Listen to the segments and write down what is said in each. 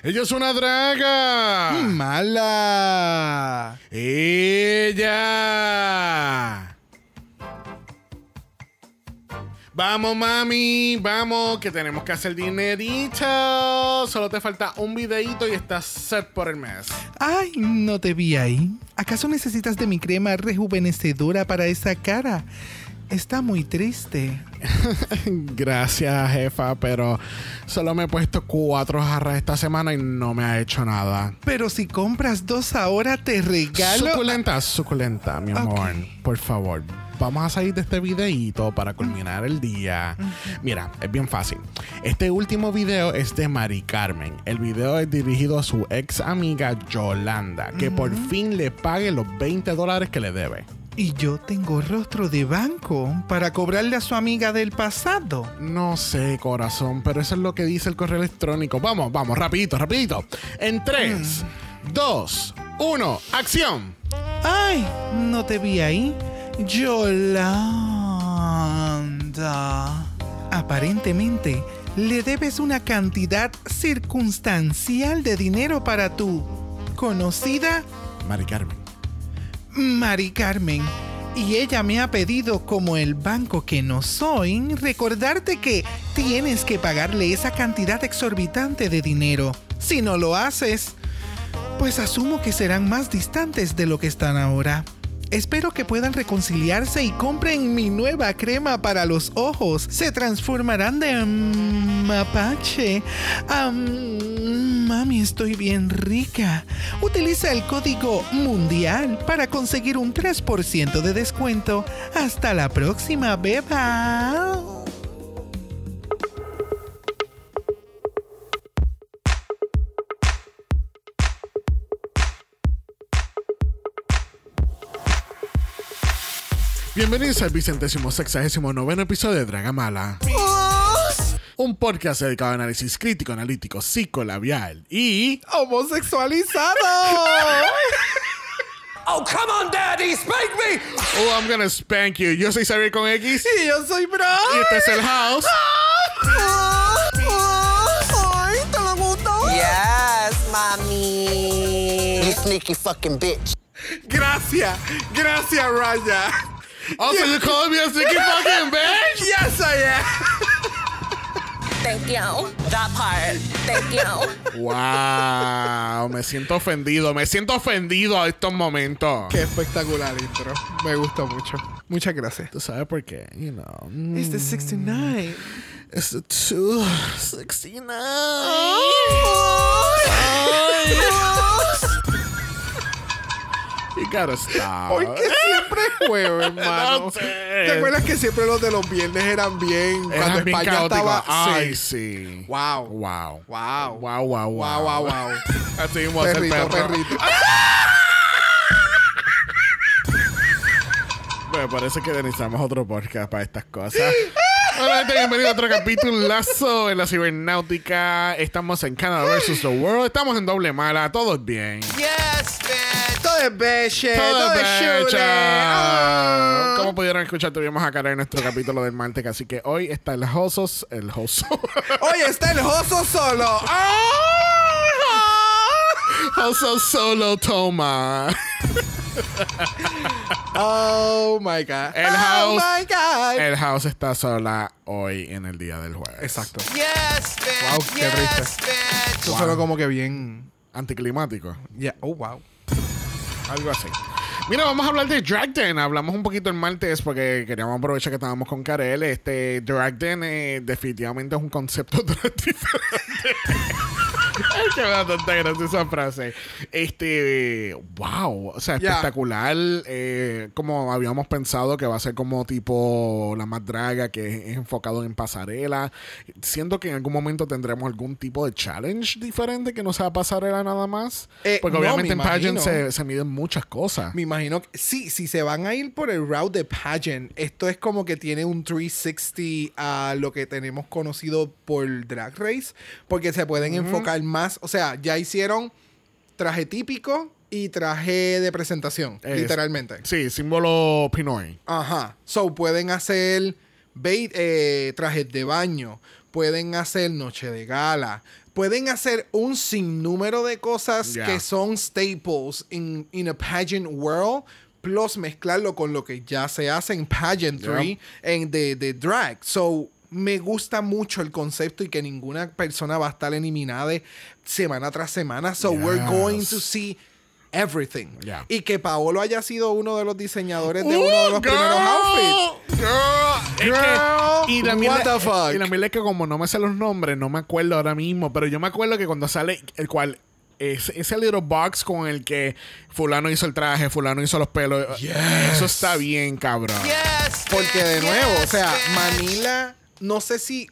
Ella es una draga. Mala. Ella. Vamos, mami, vamos, que tenemos que hacer dinerito. Solo te falta un videito y estás set por el mes. Ay, no te vi ahí. ¿Acaso necesitas de mi crema rejuvenecedora para esa cara? Está muy triste. Gracias, jefa, pero solo me he puesto cuatro jarras esta semana y no me ha hecho nada. Pero si compras dos ahora, te regalo. Suculenta, suculenta, mi amor. Por favor, vamos a salir de este videito para culminar el día. Mira, es bien fácil. Este último video es de Mari Carmen. El video es dirigido a su ex amiga Yolanda, que por fin le pague los 20 dólares que le debe. Y yo tengo rostro de banco para cobrarle a su amiga del pasado. No sé, corazón, pero eso es lo que dice el correo electrónico. Vamos, vamos, rapidito, rapidito. En 3, 2, 1, acción. Ay, no te vi ahí. Yolanda. Aparentemente, le debes una cantidad circunstancial de dinero para tu conocida Mari Carmen. Mari Carmen. Y ella me ha pedido, como el banco que no soy, recordarte que tienes que pagarle esa cantidad exorbitante de dinero. Si no lo haces, pues asumo que serán más distantes de lo que están ahora. Espero que puedan reconciliarse y compren mi nueva crema para los ojos. Se transformarán de mapache a mami, estoy bien rica. Utiliza el código mundial para conseguir un 3% de descuento. Hasta la próxima, beba. Bienvenidos al vicentésimo sexagésimo noveno episodio de Dragamala. Un podcast dedicado a análisis crítico, analítico, psicolabial y... ¡Homosexualizado! Oh, come on, Daddy, spank me! Oh, I'm gonna spank you. Yo soy Xavier con X y yo soy Bro. y este es el house. ¡Ay, te lo gustó! Yes, mommy. You sneaky fucking bitch. Gracias, gracias, Raya. Also, you call me a sticky fucking bitch? Yes, I am. Thank you. That part. Thank you. Wow, me siento ofendido, me siento ofendido a estos momentos. Qué espectacular intro. Me gustó mucho. Muchas gracias. ¿Tú sabes por qué? You know. mm, It's the 69. It's the 269. You gotta stop. Porque siempre es jueves, hermano. No sé. ¿Te acuerdas que siempre los de los viernes eran bien? Era cuando bien España caótico. estaba. Ay, sí. sí. Wow. Wow. Wow. Wow, wow, wow. Wow, wow, wow. Así mismo hace el Perrito, perro. perrito. Me parece que necesitamos otro podcast para estas cosas. Hola, gente, bienvenido a otro capítulo Lazo en la cibernáutica. Estamos en Canada vs. The World. Estamos en doble mala. Todo es bien. Yes, man. Todo es beche. Todo Todo es becha. Ah. Como pudieron escuchar, tuvimos a cara en nuestro capítulo del martes. Así que hoy está el Josos. El Joso. Oye, está el oso solo. Ah. Joso Solo Toma. Oh my God. El oh house. my God. El House está sola hoy en el día del jueves. Exacto. Yes, man. Wow, qué yes, triste. man. Eso Wow. suena como que bien. Anticlimático. Yeah. Oh, wow. Algo así. Mira, vamos a hablar de Drag Den. Hablamos un poquito el martes porque queríamos aprovechar que estábamos con Karel. Este Drag Den eh, definitivamente es un concepto diferente. Tanta gracia esa frase. Este, wow, o sea, espectacular. eh, como habíamos pensado que va a ser como tipo la más draga, que es enfocado en pasarela. Siento que en algún momento tendremos algún tipo de challenge diferente que no sea pasarela nada más. Eh, Porque no, obviamente me en pageant se, se miden muchas cosas. Me imagino que sí, si se van a ir por el route de pageant, esto es como que tiene un 360 a lo que tenemos conocido por Drag Race, porque se pueden enfocar más, o sea, ya hicieron traje típico y traje de presentación, Es- literalmente. Sí, símbolo Pinoy. Ajá. So pueden hacer bait, eh, trajes de baño, pueden hacer noche de gala, pueden hacer un sinnúmero de cosas Yeah. que son staples in, in a pageant world, plus mezclarlo con lo que ya se hace en pageantry, en de, de drag. So, me gusta mucho el concepto y que ninguna persona va a estar eliminada de semana tras semana. So, we're going to see everything. Yeah. Y que Paolo haya sido uno de los diseñadores de uno de los primeros outfits. Girl, que- y también what le- the fuck? Y también es que como no me sé los nombres, no me acuerdo ahora mismo, pero yo me acuerdo que cuando sale el cual es, ese little box con el que fulano hizo el traje, fulano hizo los pelos, eso está bien, cabrón. Porque de nuevo, o sea, Manila, no sé si.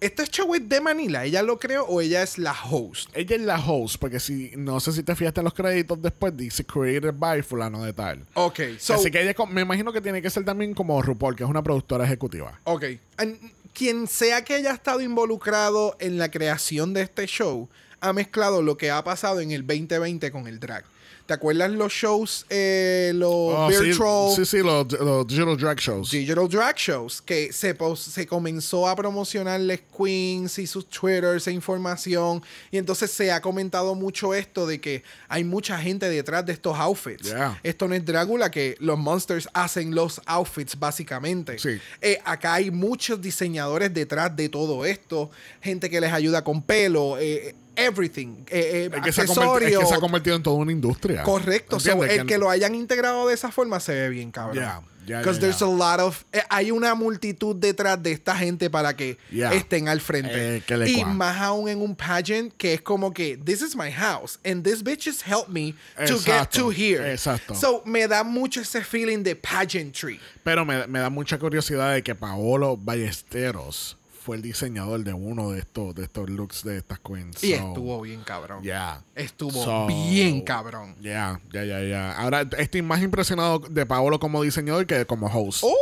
¿Este show es de Manila? ¿Ella lo creó o ella es la host? Ella es la host, porque si no sé si te fijaste en los créditos después, dice created by fulano de tal. Ok, so. Así que ella me imagino que tiene que ser también como RuPaul, que es una productora ejecutiva. Ok. And quien sea que haya estado involucrado en la creación de este show, ha mezclado lo que ha pasado en el 2020 con el drag. ¿Te acuerdas los shows, eh, los Oh, sí, virtual sí, sí, los, los digital drag shows. digital drag shows? Que se, se comenzó a promocionarles queens y sus twitters e información. Y entonces se ha comentado mucho esto de que hay mucha gente detrás de estos outfits. Yeah. Esto no es Drácula, que los monsters hacen los outfits básicamente. Sí. Eh, acá hay muchos diseñadores detrás de todo esto, gente que les ayuda con pelo, eh, everything, eh, eh, Es que, se ha convertido, es accesorios. que se ha convertido en toda una industria. Correcto. El que lo hayan integrado de esa forma se ve bien, cabrón. Yeah, yeah, Because yeah, there's a lot of... eh, hay una multitud detrás de esta gente para que estén al frente. Eh, y más aún en un pageant que es como que, this is my house and this bitches help me to get to here. exacto. So, me da mucho ese feeling de pageantry. Pero me, me da mucha curiosidad de que Paolo Ballesteros fue el diseñador de uno de estos, de estos looks de estas queens. Y So, estuvo bien cabrón. Yeah. Estuvo So, bien cabrón. Ya, ya, ya, ya. Ahora estoy más impresionado de Paolo como diseñador que como host. Oh,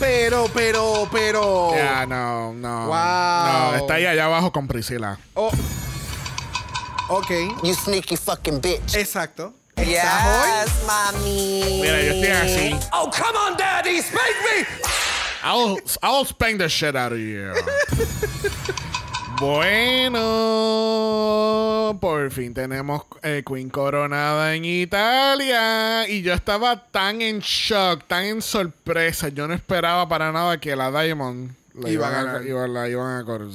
pero, pero, pero... Ya, no, no. Wow. No, está ahí allá abajo con Priscila. Oh. Ok. You sneaky fucking bitch. Exacto. ¿Estás Yes, mommy. Mira, yo estoy así. Oh, come on, daddy, spank me. I'll, I'll spank the shit out of you. bueno, por fin tenemos eh, Queen coronada en Italia. Y yo estaba tan en shock, tan en sorpresa. Yo no esperaba para nada que la Diamond la Iba a iba- la iban a coronar.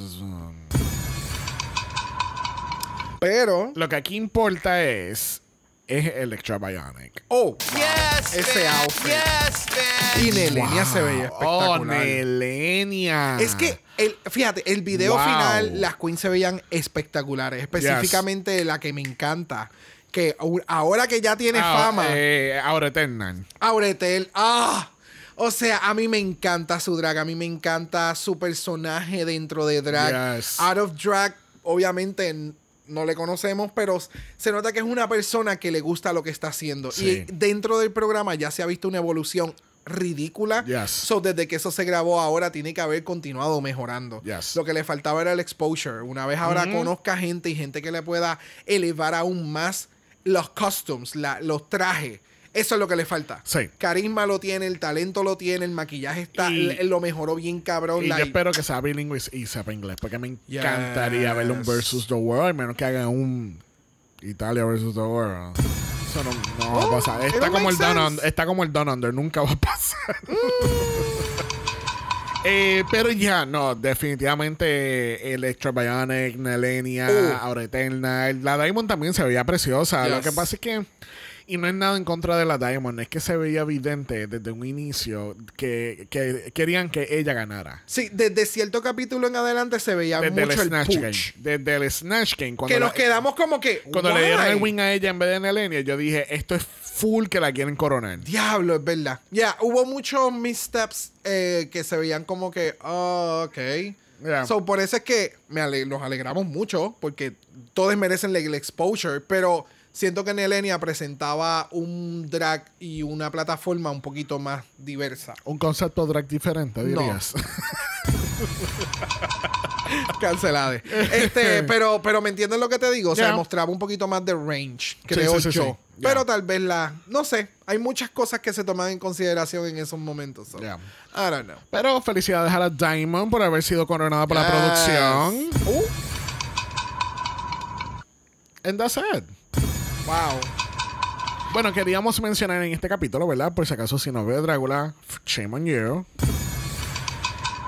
Pero. Lo que aquí importa es, es Electra Bionic. Oh, Yes, ese man. outfit. Yes, man. Y Nelenia se veía Oh, espectacular. Nelenia. es que, el, fíjate, el video Wow. final, las queens se veían espectaculares. Específicamente la que me encanta. Que ahora que ya tiene Ah, fama, Eh, ahora Eternal. Auretel, ¡ah! O sea, a mí me encanta su drag, a mí me encanta su personaje dentro de drag. Yes. Out of drag, obviamente no le conocemos, pero se nota que es una persona que le gusta lo que está haciendo. Sí. Y dentro del programa ya se ha visto una evolución ridícula. Yes. So, desde que eso se grabó ahora tiene que haber continuado mejorando. Yes. Lo que le faltaba era el exposure. Una vez ahora conozca gente y gente que le pueda elevar aún más los costumes, la- los trajes. Eso es lo que le falta. Sí. Carisma lo tiene, el talento lo tiene, el maquillaje está, Y- l- lo mejoró bien cabrón. Y yo espero que sea bilingüe y sepa inglés, porque me Yes. encantaría ver un versus the world, al menos que hagan un Italia versus the world. Eso no, no va a pasar. Oh, Está it'll como, el down está como el Down Under, nunca va a pasar. Eh, pero ya, no, definitivamente Electra Bionic, Nelenia, Uh. Aura Eterna. La Diamond también se veía preciosa. Lo Yes. que pasa es que, y no es nada en contra de la Diamond, es que se veía evidente desde un inicio que, que querían que ella ganara. Sí, desde cierto capítulo en adelante se veía Desde el mucho el Snatch push. Game. Desde el Snatch Game. Cuando, Que la- nos quedamos como que. cuando le dieron why? el win a ella en vez de Nelenia, yo dije, esto es full que la quieren coronar. Diablo, es verdad. Ya, hubo muchos missteps eh, que se veían como que, oh, ok. Yeah. So, por eso es que me ale- nos alegramos mucho, porque todos merecen el exposure, pero siento que Nelenia presentaba un drag y una plataforma un poquito más diversa. Un concepto drag diferente, No. dirías. Cancelade. Este, pero, pero me entiendes lo que te digo. O sea, Yeah. mostraba un poquito más de range, creo sí, sí, yo. sí. Pero Yeah. tal vez la. No sé. Hay muchas cosas que se toman en consideración en esos momentos. so, Yeah. I don't know. Pero felicidades a la Diamond por haber sido coronada por la producción. Uh. And that's it. Wow. Bueno, queríamos mencionar en este capítulo, ¿verdad? Por si acaso, si no ve Drácula, shame on you.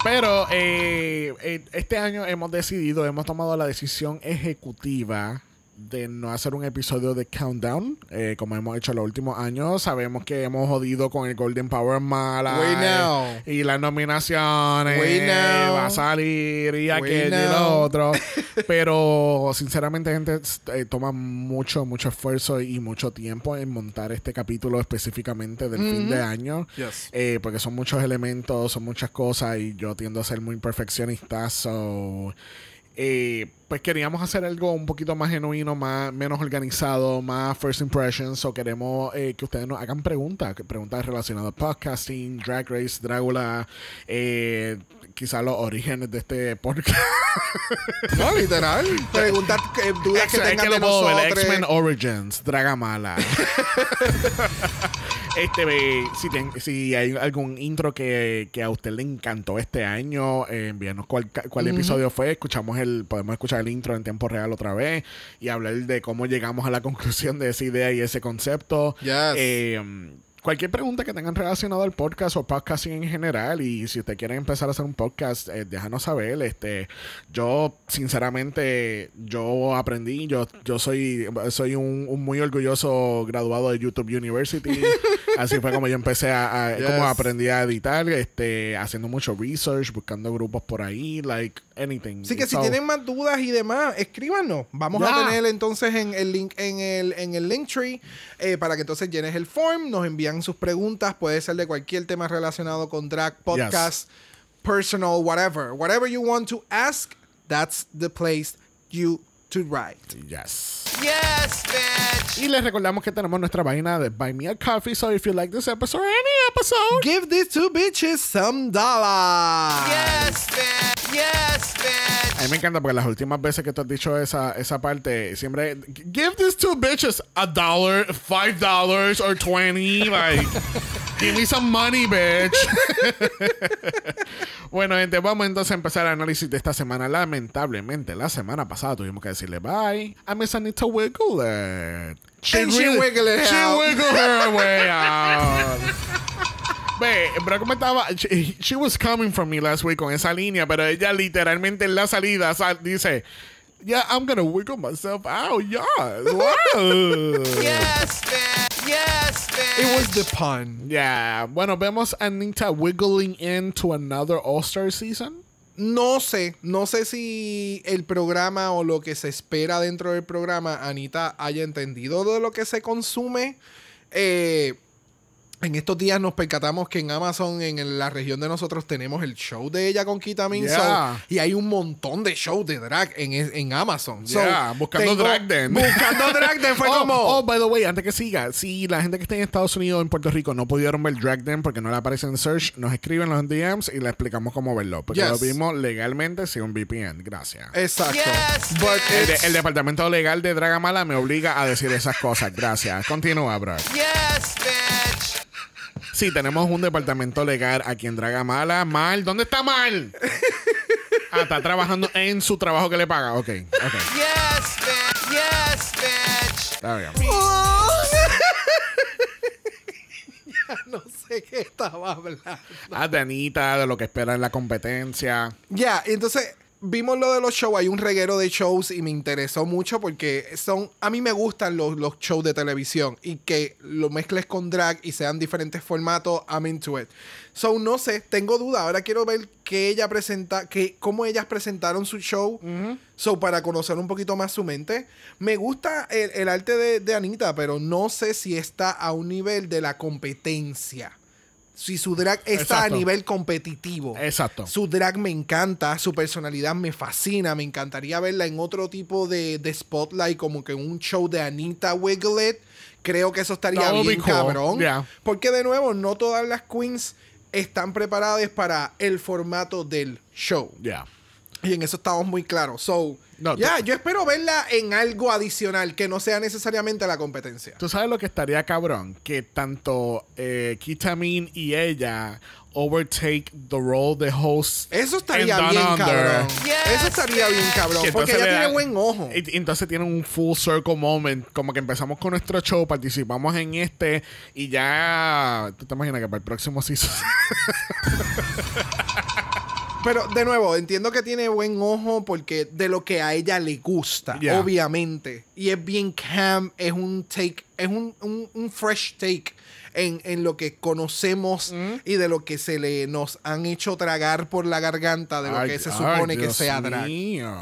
Pero eh, eh, este año hemos decidido, hemos tomado la decisión ejecutiva de no hacer un episodio de Countdown, eh, como hemos hecho los últimos años. Sabemos que hemos jodido con el Golden Power Mala We know. y las nominaciones. We know. Va a salir y aquello y lo otro. Pero sinceramente, gente, eh, toma mucho, mucho esfuerzo y mucho tiempo en montar este capítulo específicamente del fin de año. Yes. Eh, porque son muchos elementos, son muchas cosas y yo tiendo a ser muy perfeccionista. So, eh, pues queríamos hacer algo un poquito más genuino, más menos organizado, más first impressions. O queremos eh, que ustedes nos hagan preguntas, preguntas relacionadas a podcasting, Drag Race, Drácula, eh, quizás los orígenes de este podcast. No, literal. Preguntar eh, dudas que Ex- tengan de nosotros. X-Men Origins, Dragamala. este, ve, si, ten- si hay algún intro que, que a usted le encantó este año, eh, envíanos cuál, cuál episodio fue. Escuchamos el, podemos escuchar el intro en tiempo real otra vez y hablar de cómo llegamos a la conclusión de esa idea y ese concepto. Yes. Eh, Cualquier pregunta que tengan relacionado al podcast o podcasting en general y si usted quiere empezar a hacer un podcast, eh, déjanos saber. Este, yo sinceramente yo aprendí, yo yo soy soy un, un muy orgulloso graduado de YouTube University. Así fue como yo empecé a, a- Yes. como aprendí a editar, este, haciendo mucho research, buscando grupos por ahí, like anything. Así que si tienen más dudas y demás, escríbanos. Vamos Ya. a tener entonces en el link en el en el link tree eh, para que entonces llenes el form, nos envían sus preguntas, puede ser de cualquier tema relacionado con drag, podcast, personal, whatever, whatever you want to ask, that's the place you to write. Yes. Yes, bitch. Y les recordamos que tenemos nuestra página de Buy Me a Coffee. So if you like this episode or any episode, Give these two bitches some dollars. Yes, bitch. Yes, bitch. A mí me encanta porque las últimas veces que tú has dicho esa, esa parte, siempre give these two bitches a dollar, five dollars or twenty, like give me some money, bitch. bueno, gente, vamos entonces a empezar el análisis de esta semana. Lamentablemente, la semana pasada tuvimos que decirle bye a Miss Anita Wiggle it. And she wiggled it she out. wiggled her way out. Ve, pero como estaba, she, she was coming from me last week con esa línea, pero ella literalmente en la salida sal- dice, yeah, I'm gonna wiggle myself out, yeah, wow. Yes, bitch. Yes, bitch. It was the pun. yeah, bueno, vemos a Anita wiggling into another All-Star season. No sé, no sé si el programa o lo que se espera dentro del programa, Anita haya entendido de lo que se consume. Eh, en estos días nos percatamos que en Amazon, en la región de nosotros, tenemos el show de ella con Kita Minso. Yeah. Y hay un montón de shows de drag en, en Amazon. So, Yeah, buscando drag den. Buscando drag den fue oh, como... oh, by the way, antes que siga, si la gente que está en Estados Unidos o en Puerto Rico no pudieron ver Drag Den porque no le aparece en search, nos escriben los DMs y le explicamos cómo verlo. Porque Yes. lo vimos legalmente sin un VPN. Gracias. Exacto. Yes, But El, de- el departamento legal de Dragamala me obliga a decir esas cosas. Gracias. Continúa, bro. Yes, bitch. Sí, tenemos un departamento legal aquí en Dragamala. Mal, ¿dónde está Mal? Ah, está trabajando en su trabajo que le paga. Ok, ok. Yes, bitch. Yes, bitch. Está bien. no sé qué estaba hablando. Ah, de Anita, de lo que espera en la competencia. Ya, entonces vimos lo de los shows, hay un reguero de shows y me interesó mucho porque son, a mí me gustan los, los shows de televisión y que lo mezcles con drag y sean diferentes formatos, I'm into it. So, no sé, tengo duda, ahora quiero ver qué ella presenta, que, cómo ellas presentaron su show, so para conocer un poquito más su mente. Me gusta el, el arte de, de Anita, pero no sé si está a un nivel de la competencia. Si su drag está Exacto. a nivel competitivo. Exacto. Su drag me encanta, su personalidad me fascina, me encantaría verla en otro tipo de, de spotlight, como que en un show de Anita Wiglet. Creo que eso estaría bien cool. cabrón. Yeah. Porque de nuevo, no todas las queens están preparadas para el formato del show. Ya. Y en eso estamos muy claros. So, No, ya, tú- yo espero verla en algo adicional que no sea necesariamente la competencia. Tú sabes lo que estaría cabrón, que tanto eh, Kitamin y ella overtake the role de host. Eso estaría bien, Under. cabrón. Eso estaría bien, cabrón. Que Porque ella tiene buen ojo. Y, y entonces tiene un full circle moment. Como que empezamos con nuestro show, participamos en este y ya. ¿Tú te imaginas que para el próximo season? Pero de nuevo, entiendo que tiene buen ojo porque de lo que a ella le gusta, Yeah. obviamente. Y es bien camp, es un take, es un, un- un fresh take en, en lo que conocemos Mm. y de lo que se le nos han hecho tragar por la garganta de lo Ay, que se ay, supone que Dios sea drag. mío.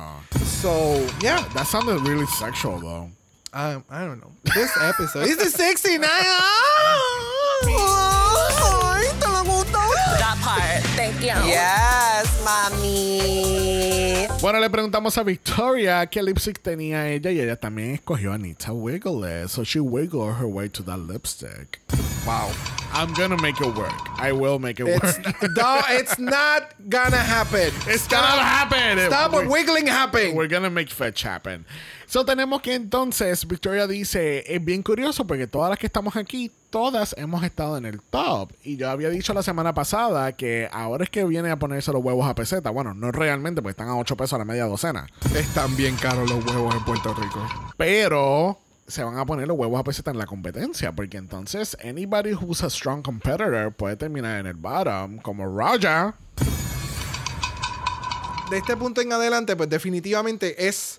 So, yeah. That sounded really sexual, though. I, I don't know. This episode is the 69. That part. Thank you. Yes, Bueno, le preguntamos a Victoria qué lipstick tenía ella y ella también escogió Anita Wiggle. So she wiggled her way to that lipstick. Wow. I'm gonna make it work. I will make it It's, work. no, it's not gonna happen. It's gonna happen. Stop We're- wiggling happen. We're gonna make fetch happen. So tenemos que entonces, Victoria dice, es bien curioso porque todas las que estamos aquí, todas hemos estado en el top. Y yo había dicho la semana pasada que ahora es que viene a ponerse los huevos a peseta. Bueno, no realmente, porque están a 8 pesos a la media docena. Están bien caros los huevos en Puerto Rico. Pero se van a poner los huevos a peseta en la competencia. Porque entonces, anybody who's a strong competitor puede terminar en el bottom, como Raja. De este punto en adelante, pues definitivamente es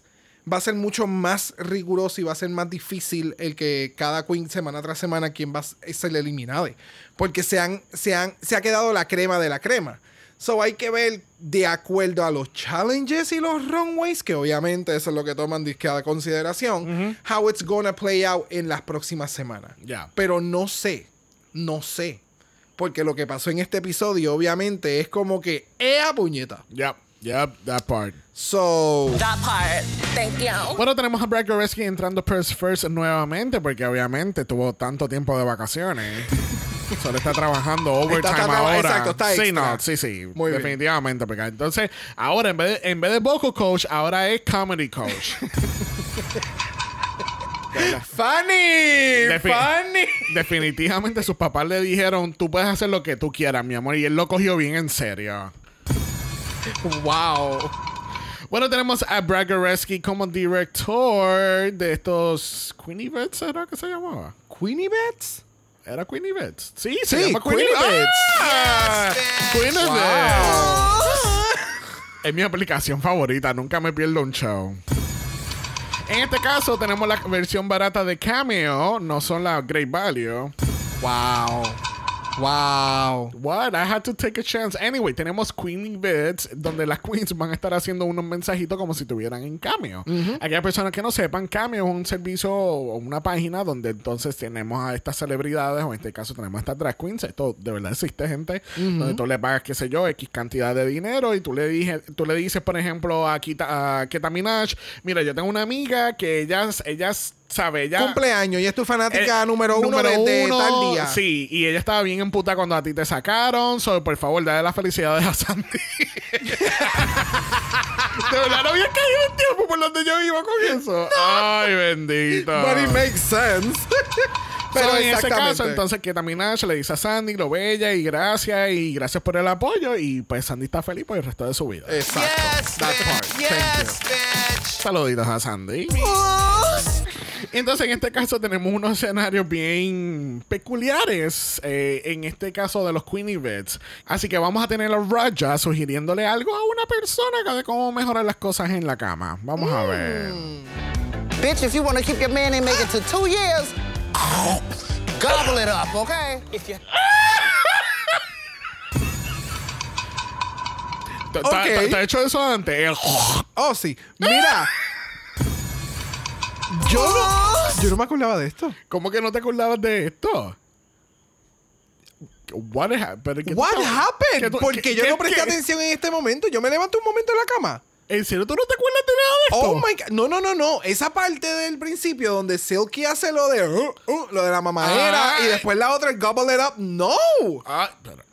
va a ser mucho más riguroso y va a ser más difícil el que cada queen semana tras semana quien va a ser eliminado. Porque se, han, se, han, se ha quedado la crema de la crema. So hay que ver de acuerdo a los challenges y los runways, que obviamente eso es lo que toman a consideración, how it's gonna play out en las próximas semanas. Ya. Pero no sé, no sé. Porque lo que pasó en este episodio, obviamente, es como que ¡Ea puñeta! Yep, yep, that part. So. That part. Thank you. Bueno, tenemos a Brad Goreski entrando First First nuevamente porque obviamente tuvo tanto tiempo de vacaciones. Solo está trabajando overtime Está- está- ahora. exacto, está sí, no, sí, sí. Muy bien. definitivamente. Porque entonces, ahora en vez, de, en vez de vocal coach, ahora es comedy coach. ¡Funny! Defi- ¡Funny! definitivamente sus papás le dijeron, tú puedes hacer lo que tú quieras, mi amor. Y él lo cogió bien en serio. ¡Wow! Bueno, tenemos a Brad Goreski como director de estos Queenie Bets, ¿era que se llamaba? ¿Queenie Bets? ¿Era Queenie Bets? Sí, se Sí, llama Queenie Queenie Bets. Ah, Queenie Wow. Bets. Es mi aplicación favorita, nunca me pierdo un show. En este caso tenemos la versión barata de Cameo, no son la Great Value. ¡Wow! ¡Wow! What? I had to take a chance. Anyway, tenemos Queenie Bits, donde las queens van a estar haciendo unos mensajitos como si estuvieran en Cameo. Aquellas personas que no sepan, Cameo es un servicio o una página donde entonces tenemos a estas celebridades, o en este caso tenemos a estas drag queens. Esto de verdad existe, gente. Donde tú le pagas, qué sé yo, X cantidad de dinero y tú le, dije, tú le dices, por ejemplo, a, Kita, a Keta Minaj, mira, yo tengo una amiga que ellas, ellas sabe, ella... Cumpleaños y es tu fanática Eh, número uno número desde uno, tal día. Sí, y ella estaba bien en puta cuando a ti te sacaron. So, por favor, dale las felicidades a Sandy. de verdad, no había caído en tiempo por donde yo iba con eso. Ay, bendito. But it makes sense. Pero en ese caso, entonces, que Nash le dice a Sandy lo bella y gracias y gracias por el apoyo. Y pues Sandy está feliz por el resto de su vida. Exacto. That part. Thank you. Saluditos a Sandy. Entonces, en este caso, tenemos unos escenarios bien peculiares. eh, en este caso de los Queenie Beds. Así que vamos a tener a Raja sugiriéndole algo a una persona de cómo mejorar las cosas en la cama. Vamos a ver. Bitch, if you want to keep your man and make it to two years, gobble it up, okay? If you ¿Te- te- Ok. te- te ha hecho eso antes? El- Oh, sí. Mira. Yo no, yo no me acordaba de esto. ¿Cómo que no te acordabas de esto? What, ha- pero ¿qué What happened? ¿Qué tú- Porque qué- yo qué- no presté qué- atención en este momento. Yo me levanto un momento en la cama. ¿En serio tú no te acuerdas de nada de esto? Oh my god. No, no, no, no. Esa parte del principio donde Silky hace lo de uh, uh, lo de la mamadera y después la otra gobble it up. No. Ah, pero-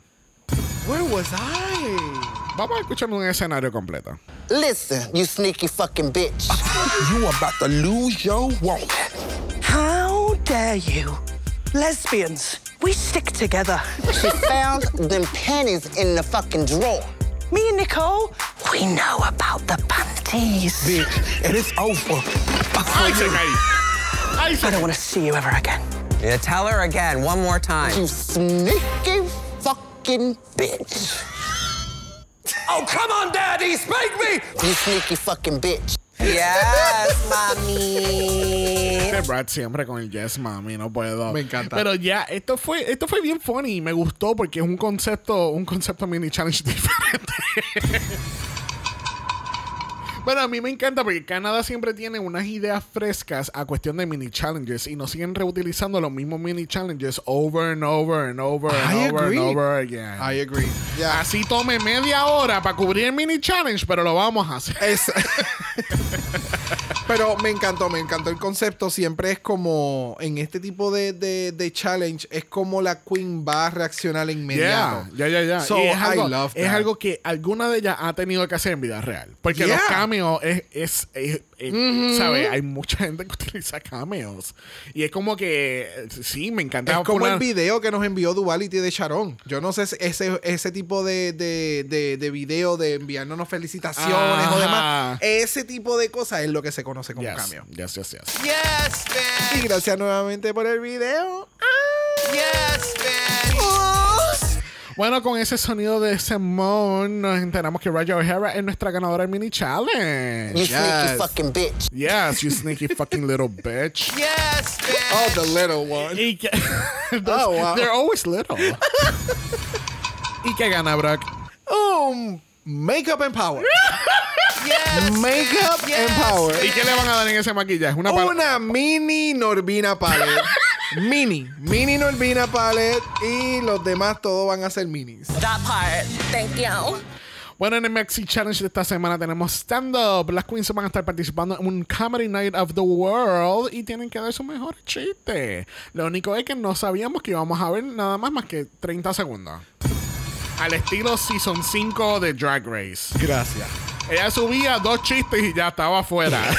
Where was I? Vamos a escuchar un escenario completo. Listen, you sneaky fucking bitch. You about to lose your woman. How dare you? Lesbians, we stick together. She found them panties in the fucking drawer. Me and Nicole, we know about the panties. Bitch, it is over. Isaac ahí. I don't want to see you ever again. Yeah, tell her again, one more time. You sneaky fucking bitch. Oh, come on, Daddy, spank me! You sneaky fucking bitch. Yes, mami. Este Brad siempre con el yes, mami, no puedo. Me encanta. Pero ya, esto fue, esto fue bien funny y me gustó porque es un concepto, un concepto mini challenge diferente. Bueno, a mí me encanta porque Canadá siempre tiene unas ideas frescas a cuestión de mini challenges y nos siguen reutilizando los mismos mini challenges over and over and over and I over agree. and over again. I agree. Ya. Así tome media hora para cubrir el mini challenge, pero lo vamos a hacer. Es- Pero me encantó, me encantó el concepto. Siempre es como en este tipo de, de, de challenge, es como la queen va a reaccionar inmediato. Ya, ya, ya. So, es, I algo, es algo que alguna de ellas ha tenido que hacer en vida real. Porque Yeah. los cameos es, es, es- es- ¿sabes? Hay mucha gente que utiliza cameos. Y es como que, eh, sí, me encanta. Es como poner- el video que nos envió Duality de Sharon. Yo no sé si ese, ese tipo de, de, de, de video de enviarnos felicitaciones o Ajá. demás. Ese tipo de cosas es lo que se conoce como Yes, cameo. yes, yes, yes. Yes, Y gracias nuevamente por el video. Yes, bitch. Bueno, con ese sonido de Simone, nos enteramos que Raya O'Hara es nuestra ganadora del mini You challenge. Yes. sneaky fucking bitch. Yes, you sneaky fucking little bitch. Yes, bitch. Oh, the little one. Y que, Oh, wow. They're always little. ¿Y qué gana, Brock? Um, makeup and power. Yes. Makeup and power. ¿Y qué le van a dar en ese maquillaje? Una, Una mini Norbina palette. Mini. Mini Norbina palette. Y los demás todos van a ser minis. That part. Thank you. Bueno, en el Maxi Challenge de esta semana tenemos stand-up. Las queens van a estar participando en un Comedy Night of the World y tienen que dar su mejor chiste. Lo único es que no sabíamos que íbamos a ver nada más más que 30 segundos. Al estilo Season 5 de Drag Race. Gracias. Ella subía dos chistes y ya estaba afuera.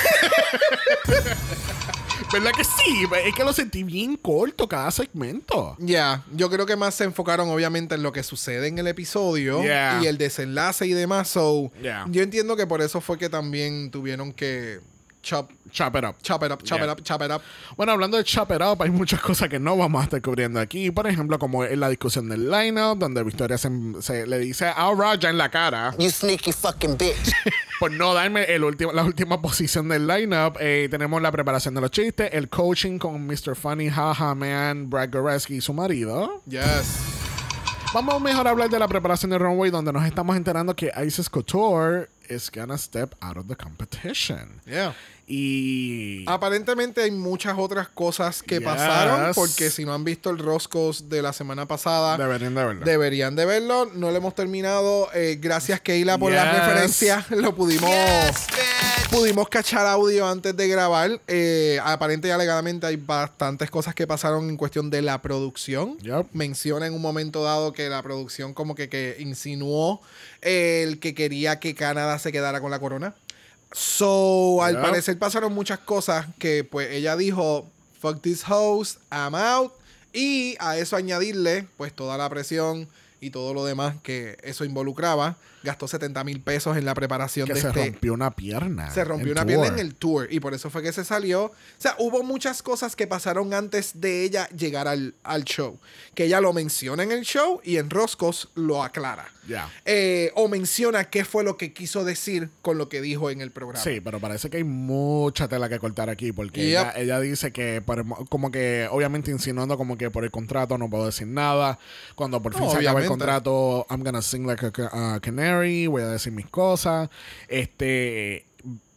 ¿Verdad que sí? Es que lo sentí bien corto cada segmento. Ya, yo creo que más se enfocaron obviamente en lo que sucede en el episodio Yeah. y el desenlace y demás. So, Yeah. yo entiendo que por eso fue que también tuvieron que chop, Chop it up. chop it up, chop Yeah. it up, chop it up. Bueno, hablando de Chop It Up, hay muchas cosas que no vamos a estar cubriendo aquí. Por ejemplo, como en la discusión del lineup, donde Victoria se, se le dice a Raja en la cara You sneaky fucking bitch. por no darme el último, la última posición del lineup. Eh, tenemos la preparación de los chistes, el coaching con Mr. Funny, Haha Man, Brad Goreski y su marido. Yes. Vamos mejor a hablar de la preparación del runway, donde nos estamos enterando que Isis Couture is gonna step out of the competition. Yeah. Y. Aparentemente hay muchas otras cosas que Yes. pasaron porque si no han visto el Roscos de la semana pasada Deberían de verlo. deberían de verlo. No lo hemos terminado. Eh, gracias Keila por la Yes. referencia. Lo pudimos Yes, pudimos cachar audio antes de grabar. Eh, aparente y alegadamente hay bastantes cosas que pasaron en cuestión de la producción. Yep. Menciona en un momento dado que la producción como que, que insinuó el que quería que Canadá se quedara con la corona. So, al Yep. parecer pasaron muchas cosas que pues ella dijo, fuck this host, I'm out. Y a eso añadirle pues toda la presión y todo lo demás que eso involucraba. Gastó 70 mil pesos en la preparación que de se este... rompió una pierna. Se rompió una tour. pierna en el tour y por eso fue que se salió. O sea, hubo muchas cosas que pasaron antes de ella llegar al, al show. Que ella lo menciona en el show y en Roscos lo aclara. Ya. Eh, o menciona qué fue lo que quiso decir con lo que dijo en el programa. Sí, pero parece que hay mucha tela que cortar aquí porque Yep. ella, ella dice que por como que obviamente insinuando como que por el contrato no puedo decir nada. Cuando por fin No, se acaba el. Contrato, I'm gonna sing like a, a canary, voy a decir mis cosas. Este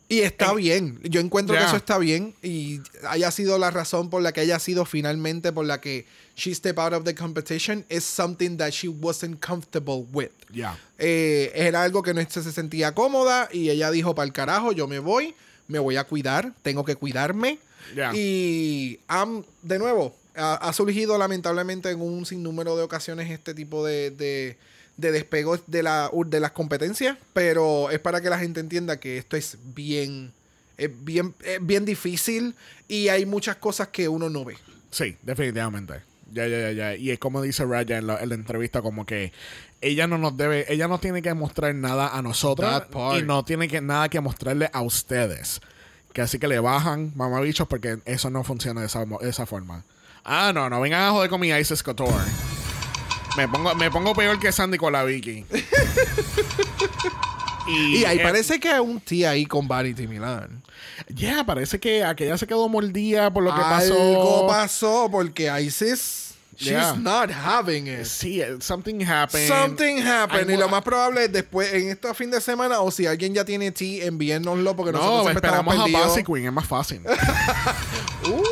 Y está bien. Yo encuentro que ya. eso está bien. Y haya sido la razón por la que haya sido finalmente por la que she stepped out of the competition is something that she wasn't comfortable with. ya. Eh, era algo que no se se sentía cómoda y ella dijo, para el carajo, yo me voy, me voy a cuidar, tengo que cuidarme. Ya. Y am- de nuevo, ha, ha surgido lamentablemente en un sinnúmero de ocasiones este tipo de, de- de despego de, la, de las competencias, pero es para que la gente entienda que esto es bien, es bien, es bien difícil y hay muchas cosas que uno no ve. Sí, definitivamente. Ya, ya, ya, ya. Y es como dice Raya en la, en la entrevista, como que ella no nos debe, ella no tiene que mostrar nada a nosotros y no tiene que nada que mostrarle a ustedes. Que así que le bajan, mamabichos, porque eso no funciona de esa, de esa forma. Ah, no, no vengan a joder con mi Isis Couture. Me pongo, me pongo peor que Sandy con la Vicky. Y ahí eh, parece que hay un tía ahí con Vanity Milan. Ya, parece que aquella se quedó mordida por lo que Algo pasó. pasó porque Isis, she's Yeah. not having it. Sí, eh, something happened. Something happened. Y lo más probable es después, en este fin de semana, o si alguien ya tiene tea, envíennoslo porque nosotros No, siempre esperamos a. Basic Queen, es más fácil. Uh.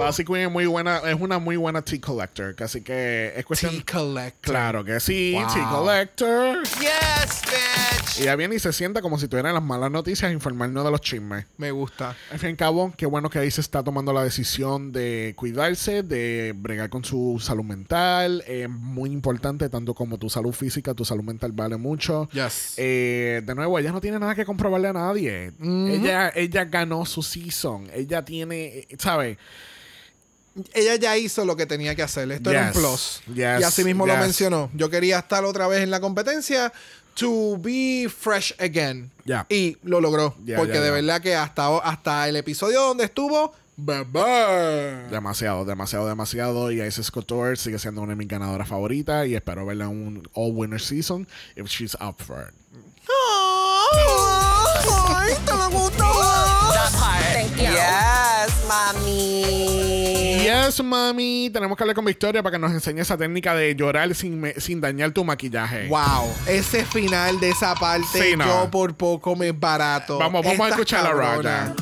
Basic Queen es muy buena, es una muy buena tea collector, así que es cuestión. Tea collector. Claro que sí, Wow. tea collector. Yes, bitch. Y ella viene y se sienta como si tuviera las malas noticias informarnos de los chismes. Me gusta. Al fin y al cabo, qué bueno que ahí se está tomando la decisión de cuidarse, de bregar con su salud mental. Es muy importante, tanto como tu salud física, tu salud mental vale mucho. Yes. Eh, de nuevo, ella no tiene nada que comprobarle a nadie. ella, ella ganó su season. Ella tiene, ¿sabes? Ella ya hizo lo que tenía que hacer. Esto era un Yes. plus. Yes. Y así mismo lo Yes. mencionó. Yo quería estar otra vez en la competencia to be fresh again. Ya. Y lo logró. Ya, porque ya, de verdad que hasta, hasta el episodio donde estuvo, bebé. Demasiado, demasiado, demasiado. Y Isis Couture sigue siendo una de mis ganadoras favoritas. Y espero verla en un All Winner Season if she's up for it. That part. Thank you. Yes, mommy. Yes, mami. Tenemos que hablar con Victoria para que nos enseñe esa técnica de llorar sin, me- sin dañar tu maquillaje. Wow, ese final de esa parte, Sí, no. yo por poco me barato. Vamos, vamos a escuchar a. Raya.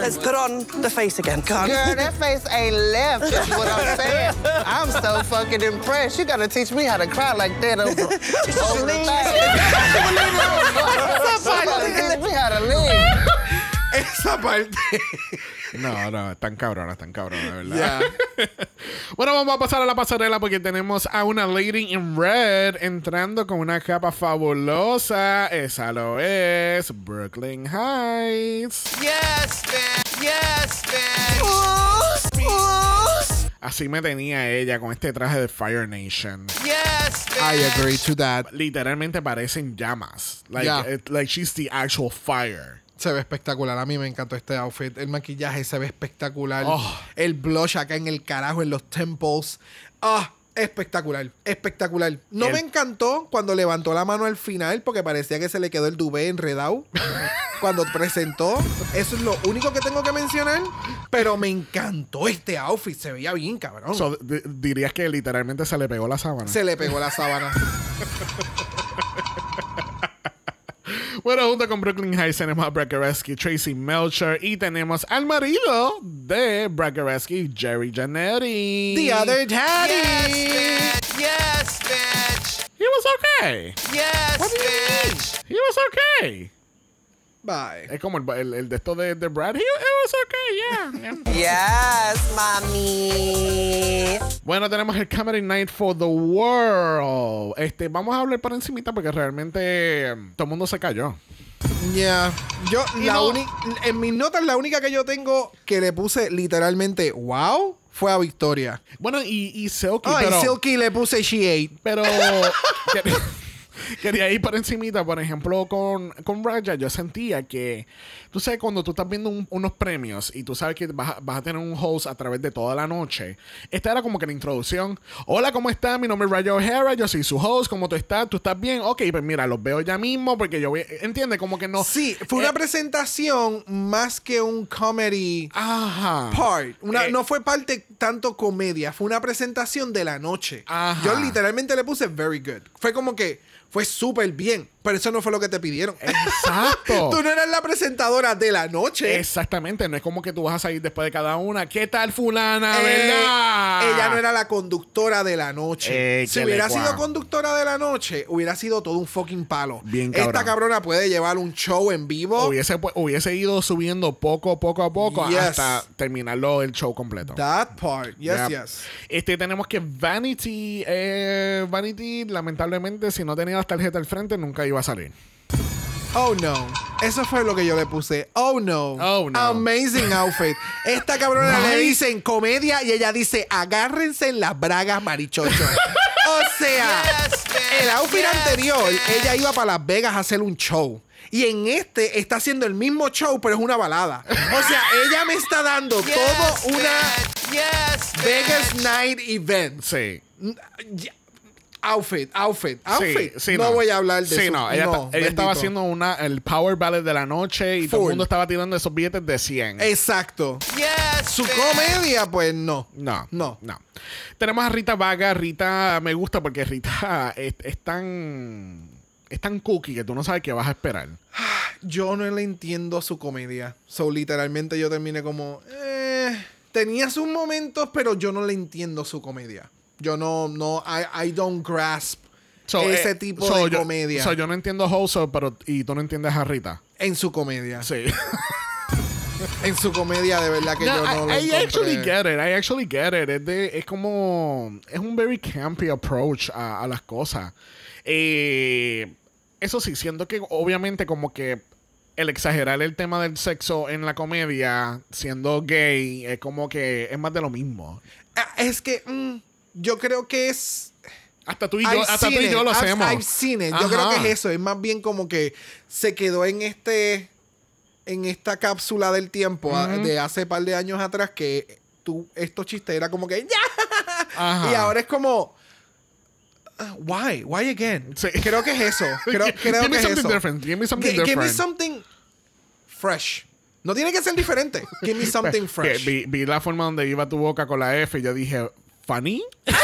Let's put on the face again. On. Girl, that face ain't left. That's what I'm saying. I'm so fucking impressed. You gotta teach me how to cry like that over, over the thing. Somebody teach me how to live. Esa parte. No, no, están cabronas, están cabronas, ¿verdad? Bueno, vamos a pasar a la pasarela porque tenemos a una Lady in Red entrando con una capa fabulosa. Esa lo es Brooklyn Heights. Yes, bitch. Yes, bitch. Así me tenía ella con este traje de Fire Nation. Yes, bitch. I agree to that. Literalmente parecen llamas. Like, it- like she's the actual fire. Se ve espectacular. A mí me encantó este outfit. El maquillaje se ve espectacular. Oh. El blush acá en el carajo, en los temples. Ah, espectacular. Espectacular. No El- me encantó cuando levantó la mano al final porque parecía que se le quedó el duvet enredado. cuando presentó. Eso es lo único que tengo que mencionar. Pero me encantó este outfit. Se veía bien, cabrón. So, di- dirías que literalmente se le pegó la sábana. se le pegó la sábana. Bueno, junto con Brooklyn Heights tenemos a Brackereski, Tracy Melcher y tenemos al marido de Brackereski, Jerry Janetti. The other daddy. Yes, bitch. Yes, bitch. He was okay. Yes, bitch. He was okay. Bye. Es como el, el, el de esto de, de Brad. He, it was okay, yeah. yeah. Yes, mommy. Bueno, tenemos el Comedy Night for the World. Este, vamos a hablar por encimita porque realmente eh, todo el mundo se cayó. Ya. Yo, Y la no- uni- en mis notas, la única que yo tengo que le puse literalmente wow fue a Victoria. Bueno, y, y Silky, Ay, pero... Silky le puse she ate. Pero quería, ir por encimita, por ejemplo, con, con Raja, yo sentía que, tú sabes, cuando tú estás viendo un- unos premios y tú sabes que vas, a- vas a tener un host a través de toda la noche, esta era como que la introducción. Hola, ¿cómo estás? Mi nombre es Raja O'Hara, yo soy su host, ¿cómo tú estás? ¿Tú estás bien? Ok, pues mira, los veo ya mismo porque yo voy, ¿entiendes? Como que no... Sí, fue una Eh, presentación más que un comedy Ajá. part. Una- Eh, no fue parte tanto comedia, fue una presentación de la noche. Ajá. Yo literalmente le puse very good. Fue como que fue súper bien. Pero eso no fue lo que te pidieron. Exacto. tú no eras la presentadora de la noche. Exactamente, no es como que tú vas a salir después de cada una. ¿Qué tal fulana, Eh, verdad? Ella no era la conductora de la noche. Eh, si hubiera sido conductora de la noche, hubiera sido todo un fucking palo. Bien Esta cabrón. cabrona puede llevar un show en vivo. Hubiese, hubiese ido subiendo poco, poco a poco Yes. hasta terminarlo el show completo. That part. Yes, yes. Este tenemos que Vanity, eh, Vanity, lamentablemente, si no tenía las tarjetas al frente, nunca iba a salir. Oh no. Eso fue lo que yo le puse. Oh no. Oh, no. Amazing outfit. Esta cabrona le dicen comedia y ella dice agárrense en las bragas marichocho. o sea, Yes, man. el outfit Yes, anterior, man. ella iba para Las Vegas a hacer un show. Y en este está haciendo el mismo show, pero es una balada. O sea, ella me está dando Yes, todo una. Vegas Night Event. Sí. Outfit, outfit, outfit. Sí, sí, no, voy a hablar de sí, eso. no. Ella, estaba haciendo una, el Power Ballet de la noche y todo el mundo estaba tirando esos billetes de 100. Exacto. Yes, Su man. comedia, pues no. No, No. no. Tenemos a Rita Vaga. Rita me gusta porque Rita es, es tan. Es tan cookie que tú no sabes qué vas a esperar. Yo no le entiendo su comedia. So, literalmente yo terminé como. eh, tenía sus momentos, pero yo no le entiendo su comedia. Yo no, no, I, I don't grasp So, ese eh, tipo so de yo- comedia so yo no entiendo Hoso, pero y tú no entiendes a Rita. en su comedia. Sí. En su comedia, de verdad que yo no lo I, I actually get it. I actually get it. Es, de- es como. Es un very campy approach a, a las cosas. Eh, eso sí, siento que obviamente como que el exagerar el tema del sexo en la comedia, siendo gay, es como que es más de lo mismo. Ah, Es que mm, yo creo que es. Hasta tú y yo, I've hasta tú y yo lo I've- hacemos. I've seen it. Yo creo que es eso. Es más bien como que se quedó en este. En esta cápsula del tiempo a- de hace par de años atrás que tú, estos chistes era como que ¡ya! Y ahora es como. "Uh, Why? Why again? Sí. Creo que es eso. Creo, Give creo me que es something eso. different. Give me something Gi- Give me different. something fresh. No tiene que ser diferente. Give me something Que fresh. Vi, vi la forma donde iba tu boca con la F y yo dije, ¿funny?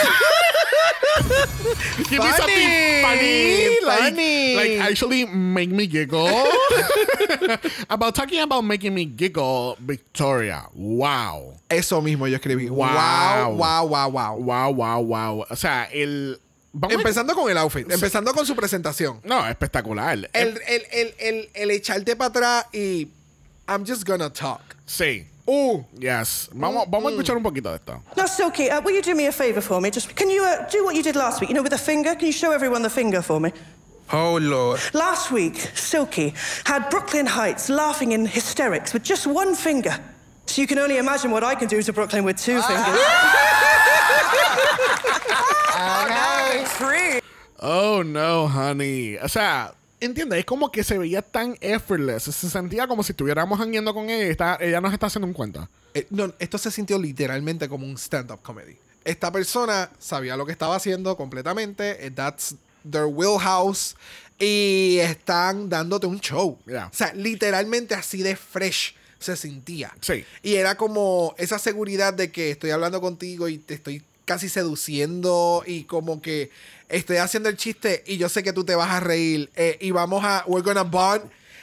Give me something funny. Like, Funny. like actually make me giggle. about talking about making me giggle, Victoria. Wow. Eso mismo yo escribí. Wow. Wow, wow, wow, wow. Wow, wow. O sea, el. Vamos a- Empezando con el outfit, empezando con su presentación. No, espectacular. El, el, el, el, el echarte para atrás y I'm just gonna talk. Sí. Uh, Yes. Vamos, vamos a escuchar un poquito de esto. Now, Silky, uh, will you do me a favour for me? Just can you uh, do what you did last week? You know, with a finger. Can you show everyone the finger for me? Oh, Lord. Last week, Silky had Brooklyn Heights laughing in hysterics with just one finger. So you can only imagine what I can do to Brooklyn with two fingers. Free. Oh no, honey. O sea, entiendes, es como que se veía tan effortless. Se sentía como si estuviéramos hangueando con ella y está, ella nos está haciendo un cuento. eh, no, esto se sintió literalmente como un stand-up comedy. Esta persona sabía lo que estaba haciendo completamente. eh, That's their wheelhouse. Y están dándote un show. Yeah. O sea, literalmente así de fresh se sentía. Sí. Y era como esa seguridad de que estoy hablando contigo y te estoy casi seduciendo y como que estoy haciendo el chiste y yo sé que tú te vas a reír eh, y vamos a we're gonna bond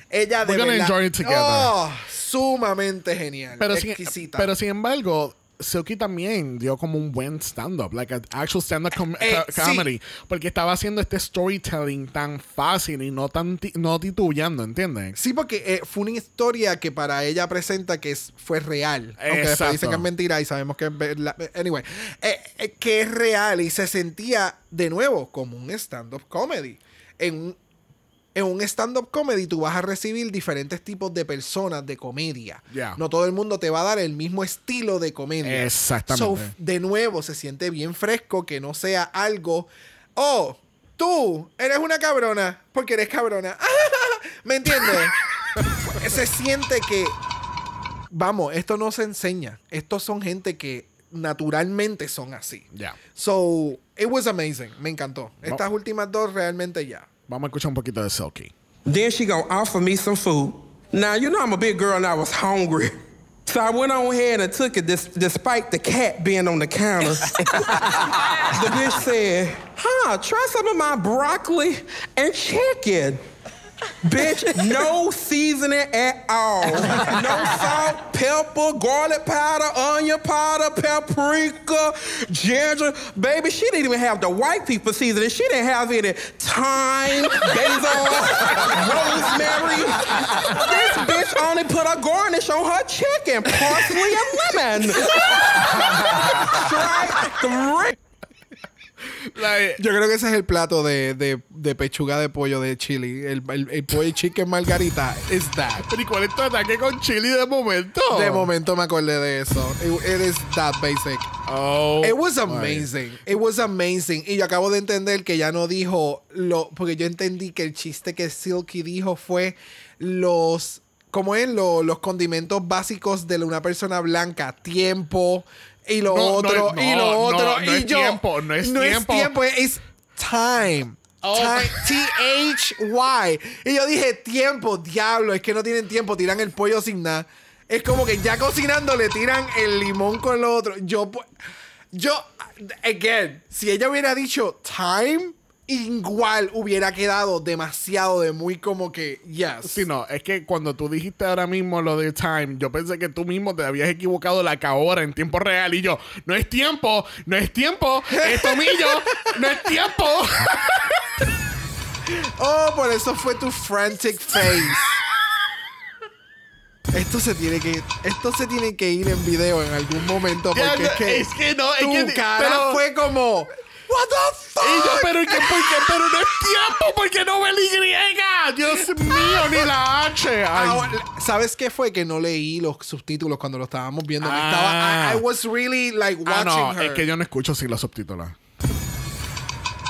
ella de We're gonna enjoy it together. Oh, sumamente genial Pero sin, exquisita pero sin embargo, Silky también dio como un buen stand-up, like an actual stand-up com- Eh, sí. comedy, porque estaba haciendo este storytelling tan fácil y no tan ti- no titubeando, ¿entiendes? Sí, porque eh, fue una historia que para ella presenta que es, fue real. Aunque después dicen que es mentira y sabemos que es. Anyway, eh, que es real y se sentía de nuevo como un stand-up comedy. En en un stand-up comedy tú vas a recibir diferentes tipos de personas de comedia. Ya. No todo el mundo te va a dar el mismo estilo de comedia. Exactamente. So, de nuevo, se siente bien fresco que no sea algo. Oh, tú eres una cabrona porque eres cabrona. ¿Me entiendes? se siente que. Vamos, esto no se enseña. Estos son gente que naturalmente son así. Ya. So, it was amazing. Me encantó. Estas últimas dos realmente ya. Vamos a escuchar un poquito de Silky. Then she gonna offer me some food. Now you know I'm a big girl and I was hungry. So I went on ahead and took it dis- despite the cat being on the counter. the bitch said, huh, try some of my broccoli and chicken. Bitch, no seasoning at all. No salt, pepper, garlic powder, onion powder, paprika, ginger. Baby, she didn't even have the white people seasoning. She didn't have any thyme, basil, rosemary. This bitch only put a garnish on her chicken, parsley and lemon. Strike three. Like, Yo creo que ese es el plato de, de, de pechuga de pollo de chili. El, el, el pollo chicken margarita is that. ¿y cuál es tu ataque con chili de momento? De momento me acordé de eso. It, it is that basic. Oh. It was my. amazing. It was amazing. Y yo acabo de entender que ya no dijo lo. Porque yo entendí que el chiste que Silky dijo fue los. ¿Cómo es? Lo- los condimentos básicos de una persona blanca. Tiempo. Y lo No, otro. no, y lo otro. no y es yo. tiempo, no es no tiempo. Es tiempo, es time. Oh. Time, T-H-Y. Y yo dije, tiempo, diablo, es que no tienen tiempo, tiran el pollo sin nada. Es como que ya cocinando le tiran el limón con lo otro. Yo, yo, again, si ella hubiera dicho time, igual hubiera quedado demasiado de muy como que, yes. Sí, no, es que cuando tú dijiste ahora mismo lo de time, yo pensé que tú mismo te habías equivocado la hora en tiempo real y yo, no es tiempo, no es tiempo, es tomillo, no es tiempo. Oh, por eso fue tu frantic face. Esto se tiene que esto se tiene que ir en video en algún momento porque es que es que no, es tu que- cara pero- fue como What the fuck? Y yo, pero, ¿y qué, por qué? pero no es tiempo, porque no ve la Y. Dios mío, ni la H. Ah, ¿Sabes qué fue? Que no leí los subtítulos cuando lo estábamos viendo. Me Ah. Estaba, I, I was really like Ah, watching no, her. es que yo no escucho sin los subtítulos.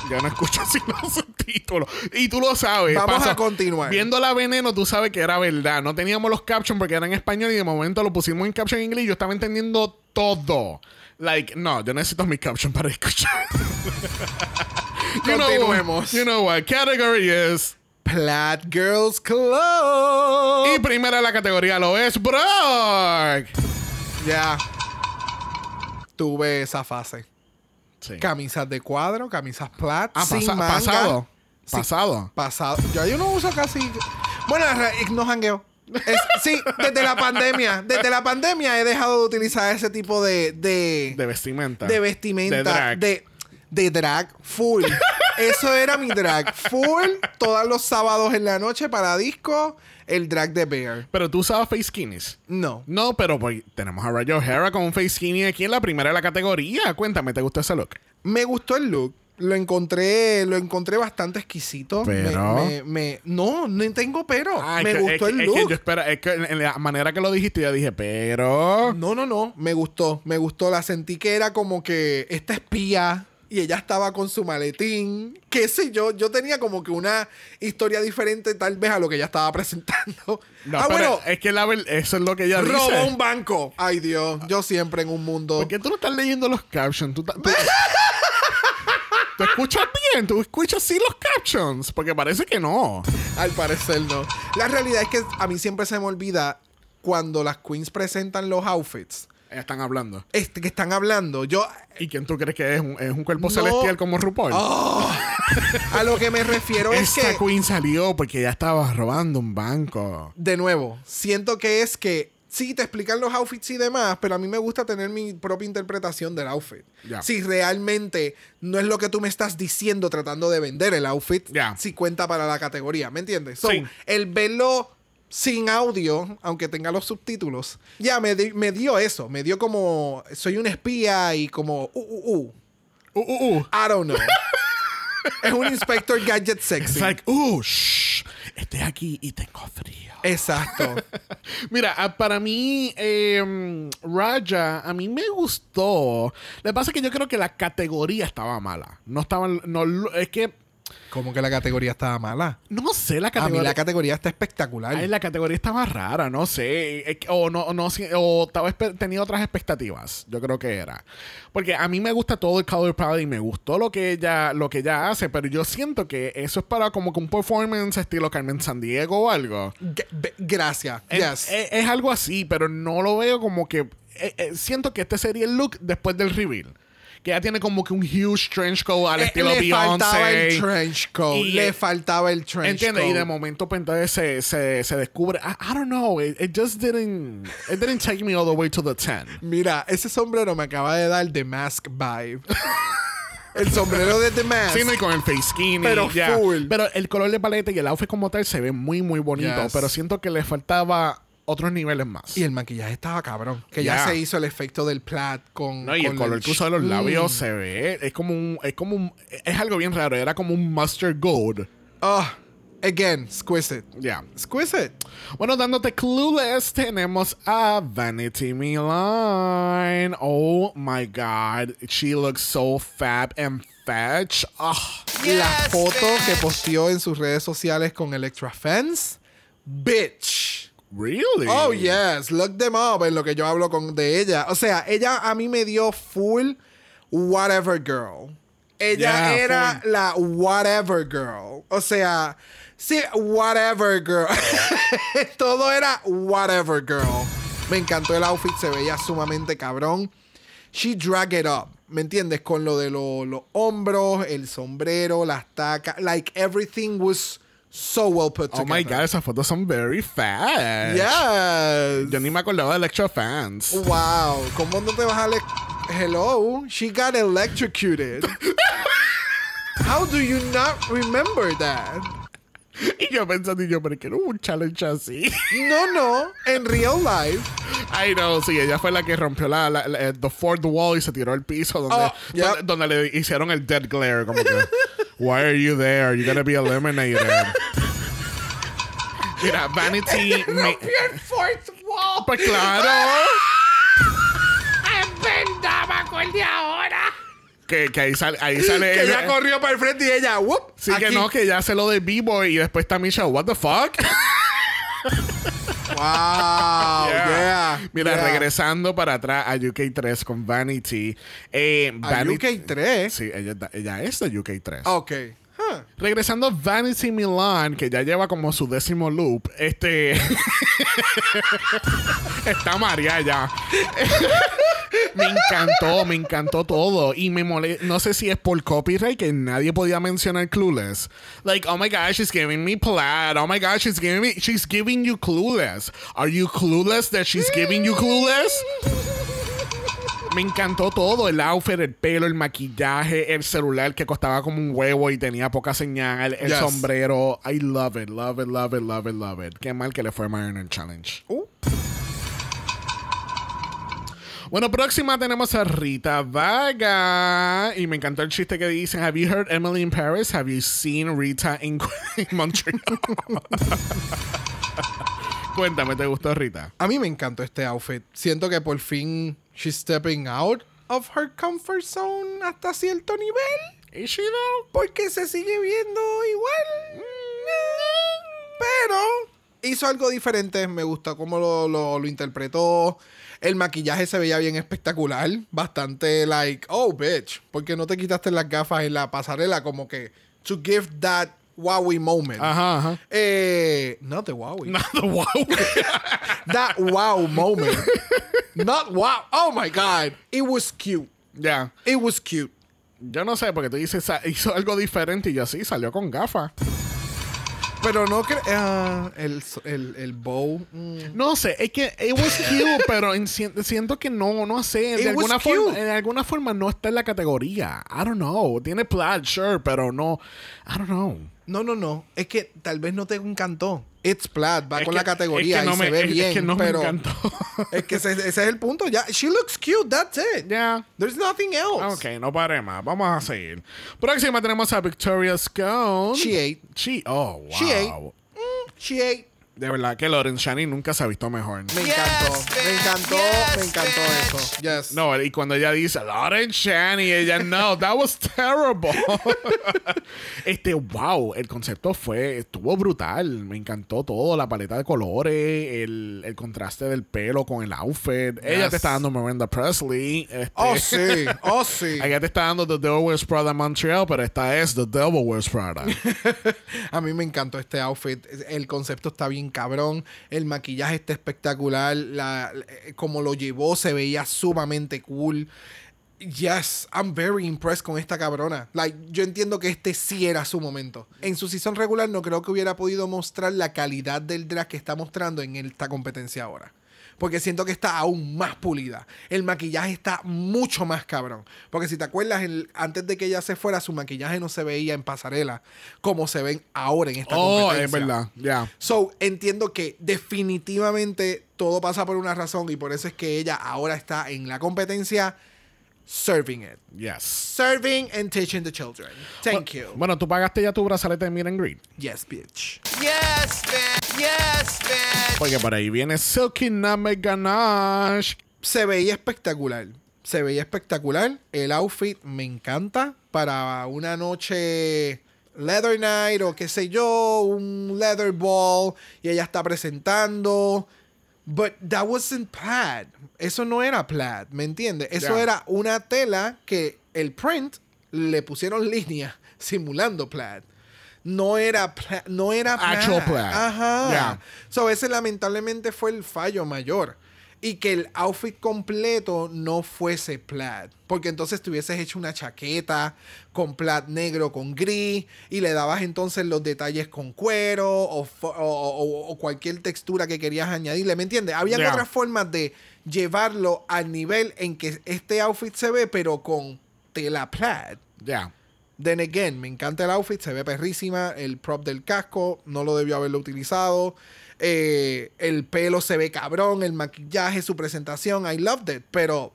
Yo no escucho sin los subtítulos. Y tú lo sabes. Vamos a continuar. Viendo la veneno, tú sabes que era verdad. No teníamos los captions porque eran en español y de momento lo pusimos en caption en inglés y yo estaba entendiendo todo. Like, no, yo necesito mi caption para escuchar. You know- Continuemos. You know what? Category is. Plat Girls Club. Y primera la categoría lo es Brock. Ya. Tuve esa fase. Sí. Camisas de cuadro, camisas plat, Ah, sin pasa- manga. pasado. Sí. Pasado. Pasado. Yo, yo no uso casi. Bueno, en realidad, no jangueo. Es- sí, desde la pandemia. Desde la pandemia he dejado de utilizar ese tipo de. de, De vestimenta. de vestimenta. De drag. De, de drag full. Eso era mi drag. Full. Todos los sábados en la noche para disco. El drag de Bear. Pero tú usabas face skinnies. No. No, pero pues, tenemos a Rayo O'Hara con un face skinny aquí en la primera de la categoría. Cuéntame, ¿te gustó ese look? Me gustó el look. Lo encontré, lo encontré bastante exquisito. Me- Pero- Me, me- no, no tengo pero. Ah, me que- gustó es el look. Es que yo espera, es que en en la manera que lo dijiste, yo dije, pero. No, no, no. Me gustó. Me gustó. La sentí que era como que esta espía y ella estaba con su maletín. Qué sé yo. Yo tenía como que una historia diferente tal vez a lo que ella estaba presentando. No, ah, pero bueno. es que la ver- eso es lo que ella Robó dice. un banco. Ay, Dios. Yo siempre en un mundo. ¿Por qué tú no estás leyendo los captions? Tú- ¿Tú escuchas bien? ¿Tú escuchas sí los captions? Porque parece que no. Al parecer no. La realidad es que a mí siempre se me olvida cuando las queens presentan los outfits. Ellas están hablando. Este, que están hablando. Yo. ¿Y quién tú crees que es? ¿Un, es un cuerpo No. celestial como RuPaul? A lo que me refiero es Esta que. queen salió porque ella estaba robando un banco. de nuevo, siento que es que sí te explican los outfits y demás, pero a mí me gusta tener mi propia interpretación del outfit. Ya. Si realmente no es lo que tú me estás diciendo tratando de vender el outfit, Ya. si cuenta para la categoría, ¿me entiendes? So, Sí. el verlo sin audio, aunque tenga los subtítulos, ya me, di- me dio eso, me dio como soy un espía y como uh, uh, uh. Uh, uh, uh. I don't know. es un Inspector Gadget sexy. It's like, uh, shh, estoy aquí y tengo frío. Exacto. Mira, ah, para mí, eh, Raja, a mí me gustó. Lo que pasa es que yo creo que la categoría estaba mala. No estaban. No, es que Como que la categoría estaba mala. No sé, la A mí categoría. la categoría está espectacular. Ay, la categoría estaba rara, no sé. O no, no o estaba tenía otras expectativas. Yo creo que era. Porque a mí me gusta todo el color palette y me gustó lo que ella, lo que ella hace, pero yo siento que eso es para como que un performance estilo Carmen Sandiego o algo. G- Gracias. Es, yes. es- es algo así, pero no lo veo como que. eh, eh, siento que este sería el look después del reveal. Que ya tiene como que un huge trench coat al Eh, estilo le faltaba el Beyoncé. trench coat. Y, le eh, faltaba el trench ¿Entiendes? coat. Y de momento, pues entonces se, se, se descubre. I, I don't know. It, it just didn't. It didn't take me all the way to the 10. Mira, ese sombrero me acaba de dar The Mask vibe. el sombrero de The Mask. Sí, no, y con el face skin. y Pero full. Pero el color de paleta y el outfit como tal se ve muy, muy bonito. Yes. Pero siento que le faltaba otros niveles más. Y el maquillaje estaba cabrón. Que ya Ya. se hizo el efecto del plat con. No, y el color que usó de los Mm. labios se ve. Es como un. Es como un. Es algo bien raro. Era como un mustard gold. Oh, again, exquisite. Ya. Exquisite. Bueno, dándote clueless, tenemos a Vanity Milan. Oh my god. She looks so fab and fetch. Ah. la foto que posteó en sus redes sociales con Electra Fans. Bitch. Really? Oh, yes. Look them up en lo que yo hablo con de ella. O sea, ella a mí me dio full whatever girl. Ella Yeah, era full. la whatever girl. O sea, sí, whatever girl. Todo era whatever girl. Me encantó el outfit, se veía sumamente cabrón. She drag it up. ¿Me entiendes? Con lo de lo- los hombros, el sombrero, las tacas. Like everything was so well put Oh together. my god, esas fotos son very fat. Yes. Yo ni me acordaba de Electro Fans. Wow, ¿cómo no te vas a Hello, she got electrocuted. How do you not remember that? Y yo pensando, y yo, pero hubo un challenge así. No, no, en real life. I know, sí, ella fue la que rompió la, la- la- eh, the fourth wall y se tiró al piso donde, Oh, yep. donde, donde le hicieron el dead glare. Como que, why are you there? You're gonna be eliminated. Mira, Vanity. me- fourth wall. pues claro. Que, que ahí sale. Ahí sale Que el- ella corrió para el frente y ella, whoop. Sí, que aquí. no, que ya hace lo de B-Boy y después está Michelle. What the fuck? Wow, yeah. Mira, yeah. regresando para atrás a UK3 con Vanity. Eh, A Vanity- UK3. Sí, ella, ella es de UK3. Ok. Regresando a Vanity Milan, que ya lleva como su décimo loop, este. Está María ya. me encantó, me encantó todo. Y me mole No sé si es por copyright que nadie podía mencionar Clueless. Like, oh my gosh, she's giving me plaid. Oh my gosh, she's giving me. She's giving you Clueless. Are you clueless that she's giving you Clueless? Me encantó todo, el outfit, el pelo, el maquillaje, el celular que costaba como un huevo y tenía poca señal, el Yes. sombrero. I love it, love it, love it, love it, love it. Qué mal que le fue a Mariner Challenge. Uh. Bueno, próxima tenemos a Rita Vaga. Y me encantó el chiste que dicen: Have you heard Emily in Paris? Have you seen Rita in, in Montreal? Cuéntame, ¿te gustó Rita? A mí me encantó este outfit. Siento que por fin she's stepping out of her comfort zone hasta cierto nivel. ¿Y she though? Porque se sigue viendo igual. Pero hizo algo diferente. Me gustó cómo lo, lo- lo interpretó. El maquillaje se veía bien espectacular. Bastante like, oh, bitch. ¿Por qué no te quitaste las gafas en la pasarela? Como que to give that wowie moment. Ajá, ajá. Eh, not the wowie. Nada, wow. That wow moment. Not wow. Oh my God. It was cute. ya. It was cute. Yo no sé, porque tú dices, "Sa- hizo algo diferente y yo sí, salió con gafas. Pero no creo. ah, el, el, el bow. mm. No sé, es que it was cute, pero en- si- siento que no, no sé, It de alguna, was forma, de alguna forma no está en la categoría. I don't know. Tiene plaid, sure, pero no. I don't know. No, no, no. Es que tal vez no te encantó. It's plaid, va Es con que- la categoría es que no y me- se ve es- es bien. que no me pero encantó. es que ese, ese es el punto. Ya, she looks cute, that's it. Ya. There's nothing else. Ok, no pare más. Vamos a seguir. Próxima tenemos a Victoria Scone. She ate. She, oh, wow. She ate. Mm, she ate. De verdad que Lauren Shani nunca se ha visto mejor. Me encantó, me encantó, me encantó eso. Yes. No, y cuando ella dice Lauren Shani, ella no, that was terrible. este, wow, el concepto fue, estuvo brutal. Me encantó todo, la paleta de colores, el, el contraste del pelo con el outfit. Ella te está dando Miranda Presley. este, Oh, sí, oh, sí. Ella te está dando The Devil Wears Prada Montreal, pero esta es The Devil Wears Prada. A mí me encantó este outfit. El concepto está bien cabrón. El maquillaje está espectacular. La, eh, como lo llevó se veía sumamente cool. Yes, I'm very impressed con esta cabrona. Like, yo entiendo que este sí era su momento. En su season regular no creo que hubiera podido mostrar la calidad del drag que está mostrando en esta competencia ahora. Porque siento que está aún más pulida. El maquillaje está mucho más cabrón. Porque si te acuerdas, el- antes de que ella se fuera, su maquillaje no se veía en pasarela como se ven ahora en esta oh, competencia. es verdad, ya. So, entiendo que definitivamente todo pasa por una razón y por eso es que ella ahora está en la competencia serving it. Yes. Serving and teaching the children. Thank you. Bueno, tú pagaste ya tu brazalete de Meet and Greet. Yes, bitch. Yes, bitch. Yes, bitch. Porque por ahí viene Silky Name Ganache. Se veía espectacular. Se veía espectacular. El outfit me encanta para una noche leather night o qué sé yo, un leather ball y ella está presentando. But that wasn't plaid. Eso no era plaid, ¿me entiendes? Eso era una tela que el print le pusieron línea simulando plaid. No era plaid, no era. Actual. Ajá. Ya. So, ese lamentablemente fue el fallo mayor. Y que el outfit completo no fuese plaid. Porque entonces te hubieses hecho una chaqueta con plaid negro con gris y le dabas entonces los detalles con cuero o, o- o- o cualquier textura que querías añadirle. ¿Me entiendes? Había Ya. otras formas de llevarlo al nivel en que este outfit se ve, pero con tela plaid. Ya. Then again, me encanta el outfit, se ve perrísima. El prop del casco, no lo debió haberlo utilizado. Eh, el pelo se ve cabrón, el maquillaje, su presentación, I loved it. Pero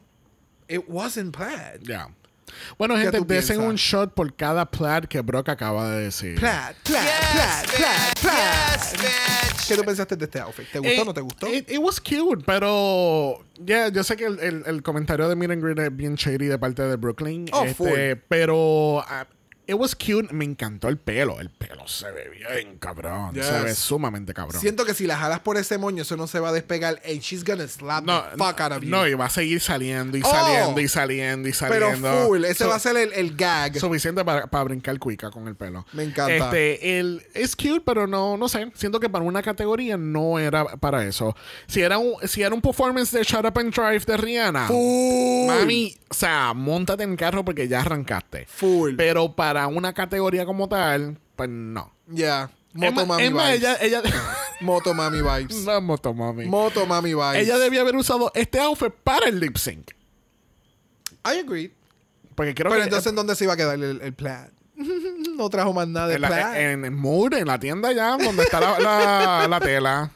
it wasn't plaid. Ya. Bueno, ¿Qué gente, desen un shot por cada plaid que Brock acaba de decir. Plaid, plaid, plaid, plaid, plaid. ¿Qué tú pensaste de este outfit? ¿Te gustó o no te gustó? It, it was cute, pero ya yo sé que el, el- el comentario de Meet and Greet es bien shady de parte de Brooklyn. Oh, este, full. pero ah, it was cute. Me encantó el pelo. El pelo se ve bien cabrón. Se Yes. ve sumamente cabrón. Siento que si la jalas por ese moño, eso no se va a despegar. And she's gonna slap no, the fuck out of you. no, y va a seguir saliendo y Oh. saliendo y saliendo y Pero saliendo. full, ese So- va a ser el, el gag. Suficiente para, para brincar cuica con el pelo. Me encanta. Este, el, es cute, pero no, no sé. Siento que para una categoría no era para eso. Si era un, si era un performance de Shut Up and Drive de Rihanna, Full. mami, o sea, montate en carro porque ya arrancaste. Full. Pero para una categoría como tal, pues no. Ya. Es Moto ma- mami vibes. ella, ella, Moto mami vibes. no, moto mami. Moto mami vibes. ella debía haber usado este outfit para el lip sync. I agree. Porque creo Pero que entonces, ¿en dónde se iba a quedar el, el plaid? no trajo más nada de en, la, plaid. en el mood, en la tienda ya, donde está la, la- la tela.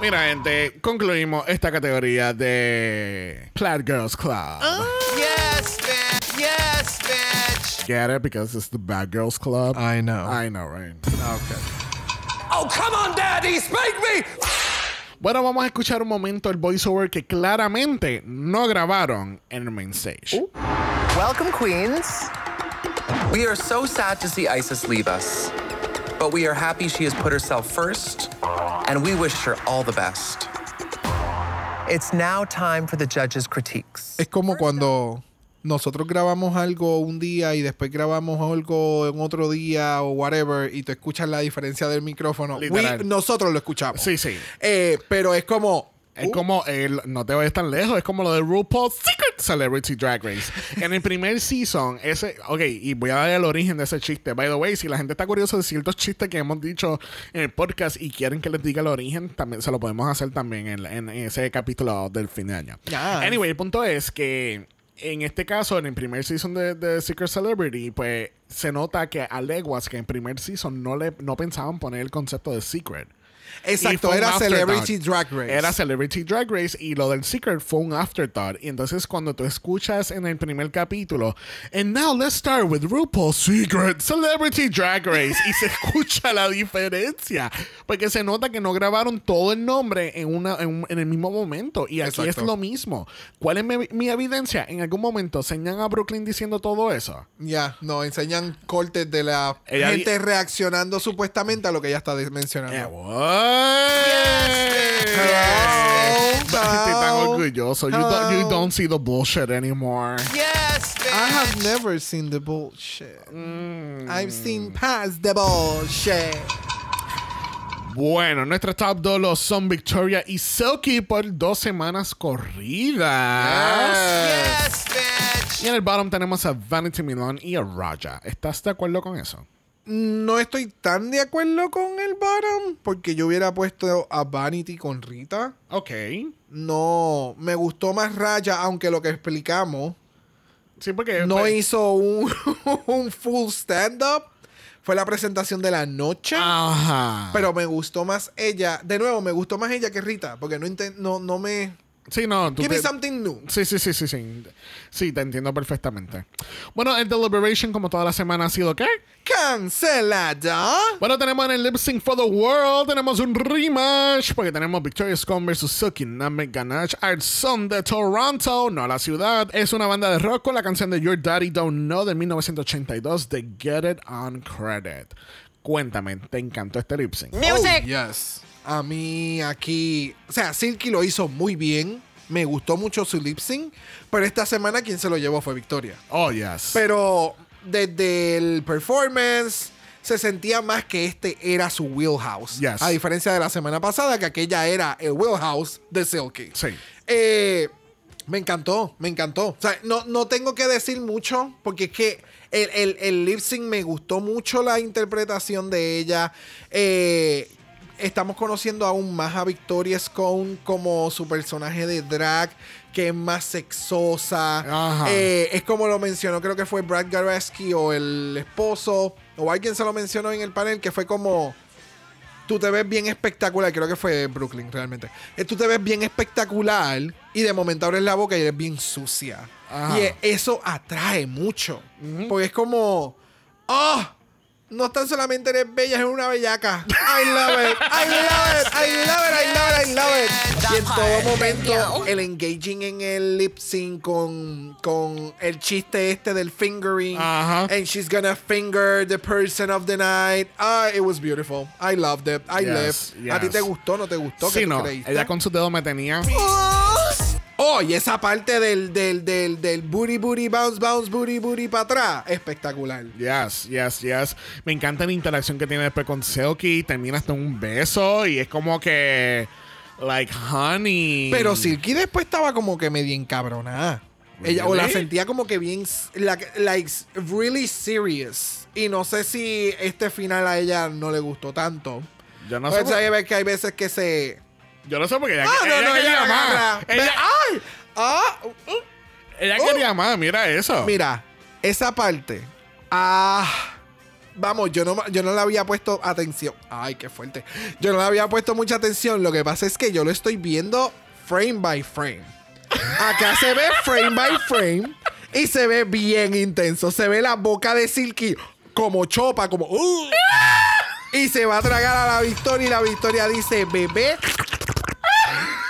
Mira, gente, concluimos esta categoría de Plaid Girls Club. Yes, bitch. Yes, bitch. Get it? Because it's the Bad Girls Club. I know. I know, right? Oh, come on, Daddy, spank me! Bueno, vamos a escuchar un momento el voiceover que claramente no grabaron en el main stage. Welcome, queens. We are so sad to see Isis leave us, but we are happy she has put herself first, and we wish her all the best. It's now time for the judges' critiques. Es como cuando nosotros grabamos algo un día y después grabamos algo en otro día o whatever y tú escuchas la diferencia del micrófono. Literal. We- nosotros lo escuchamos. Sí, sí. Eh, pero es como... Es uh, como, el, no te vayas tan lejos, es como lo de RuPaul's Secret Celebrity Drag Race. en el primer season, ese, ok, y voy a dar el origen de ese chiste. By the way, si la gente está curiosa de ciertos chistes que hemos dicho en el podcast y quieren que les diga el origen, también se lo podemos hacer también en, en ese capítulo del fin de año. Yes. Anyway, el punto es que en este caso, en el primer season de, de Secret Celebrity, pues se nota que a leguas que en primer season no le no pensaban poner el concepto de secret. Exacto, era. Celebrity Drag Race. Era Celebrity Drag Race y lo del Secret fue un afterthought. Y entonces cuando tú escuchas en el primer capítulo, and now let's start with RuPaul's Secret Celebrity Drag Race. Y se escucha la diferencia. Porque se nota que no grabaron todo el nombre en, una, en, en el mismo momento. Y aquí Exacto. es lo mismo. ¿Cuál es mi, mi evidencia? En algún momento enseñan a Brooklyn diciendo todo eso. Ya, no, enseñan cortes de la Ella gente reaccionando supuestamente a lo que ella está mencionando. what? Estoy tan orgulloso. You don't, you don't see the bullshit anymore. Yes, I have never seen the bullshit. Mm. I've seen past the bullshit. Bueno, nuestros top 2 los son Victoria y Silky por dos semanas corridas. Yes, bitch. Y en el bottom tenemos a Vanity Milan y a Raja. ¿Estás de acuerdo con eso? No estoy tan de acuerdo con el bottom porque yo hubiera puesto a Vanity con Rita. Ok. No, me gustó más Raya, aunque lo que explicamos Sí, porque. no pues, hizo un, un full stand-up. Fue la presentación de la noche. Ajá. Pero me gustó más ella. De nuevo, me gustó más ella que Rita. Porque no, no, no me. Sí, no. tú Give me something new. Sí, sí, sí, sí, sí. Sí, te entiendo perfectamente. Bueno, el Deliberation, como toda la semana, ha sido ¿qué? Cancelada. Bueno, tenemos en el Lip Sync for the World, tenemos un rematch, porque tenemos Victoria Scone versus Silky Namek Ganache al son de Toronto, no la ciudad. Es una banda de rock con la canción de Your Daddy Don't Know de 1982 de Get It On Credit. Cuéntame, ¿te encantó este lip sync? Oh, yes. A mí aquí. O sea, Silky lo hizo muy bien. Me gustó mucho su lip sync. Pero esta semana quien se lo llevó fue Victoria. Oh, yes. Pero desde el performance se sentía más que este era su wheelhouse. Yes. A diferencia de la semana pasada, que aquella era el wheelhouse de Silky. Sí. Eh, me encantó, me encantó. O sea, no, no tengo que decir mucho, porque es que el, el, el lip sync me gustó mucho la interpretación de ella. Eh, estamos conociendo aún más a Victoria Scone como su personaje de drag, que es más sexosa. Ajá. Eh, es como lo mencionó, creo que fue Brad Garaski o el esposo, o alguien se lo mencionó en el panel, que fue como tú te ves bien espectacular. Creo que fue Brooklyn realmente. Eh, tú te ves bien espectacular y de momento abres la boca y eres bien sucia. Ajá. Y eso atrae mucho. Porque es como, oh, no tan solamente eres bella, eres una bellaca. I love it, I love it, I love it, I love it, I love it. Y en todo momento, el engaging en el lip sync con, con el chiste este del fingering. Ajá. And she's gonna finger the person of the night. Ah, it was beautiful. I loved it. I Yes, lived. ¿A ti yes. te gustó no te gustó? ¿Qué Sí, no. creíste? Ella con su dedo me tenía. Oh, y esa parte del, del, del, del booty, booty, bounce, bounce, booty, booty para atrás. Espectacular. Yes, yes, yes. Me encanta la interacción que tiene después con Silky. Termina hasta un beso y es como que. Like, honey. Pero Silky después estaba como que medio encabronada. Ella, o la sentía como que bien, like, like, really serious. Y no sé si este final a ella no le gustó tanto. Yo no Pues sé. por- que hay veces que se... Yo no sé porque ella, Ah, ella no, ella más. Ella, ¡Ay! Ah, uh, uh. ella quería más, mira eso. Mira, esa parte. Ah. Vamos, yo no, yo no le había puesto atención. Ay, qué fuerte. Yo no le había puesto mucha atención. Lo que pasa es que yo lo estoy viendo frame by frame. Acá se ve frame by frame y se ve bien intenso. Se ve la boca de Silky como chopa, como. "Uh", y se va a tragar a la victoria y la victoria dice, bebé.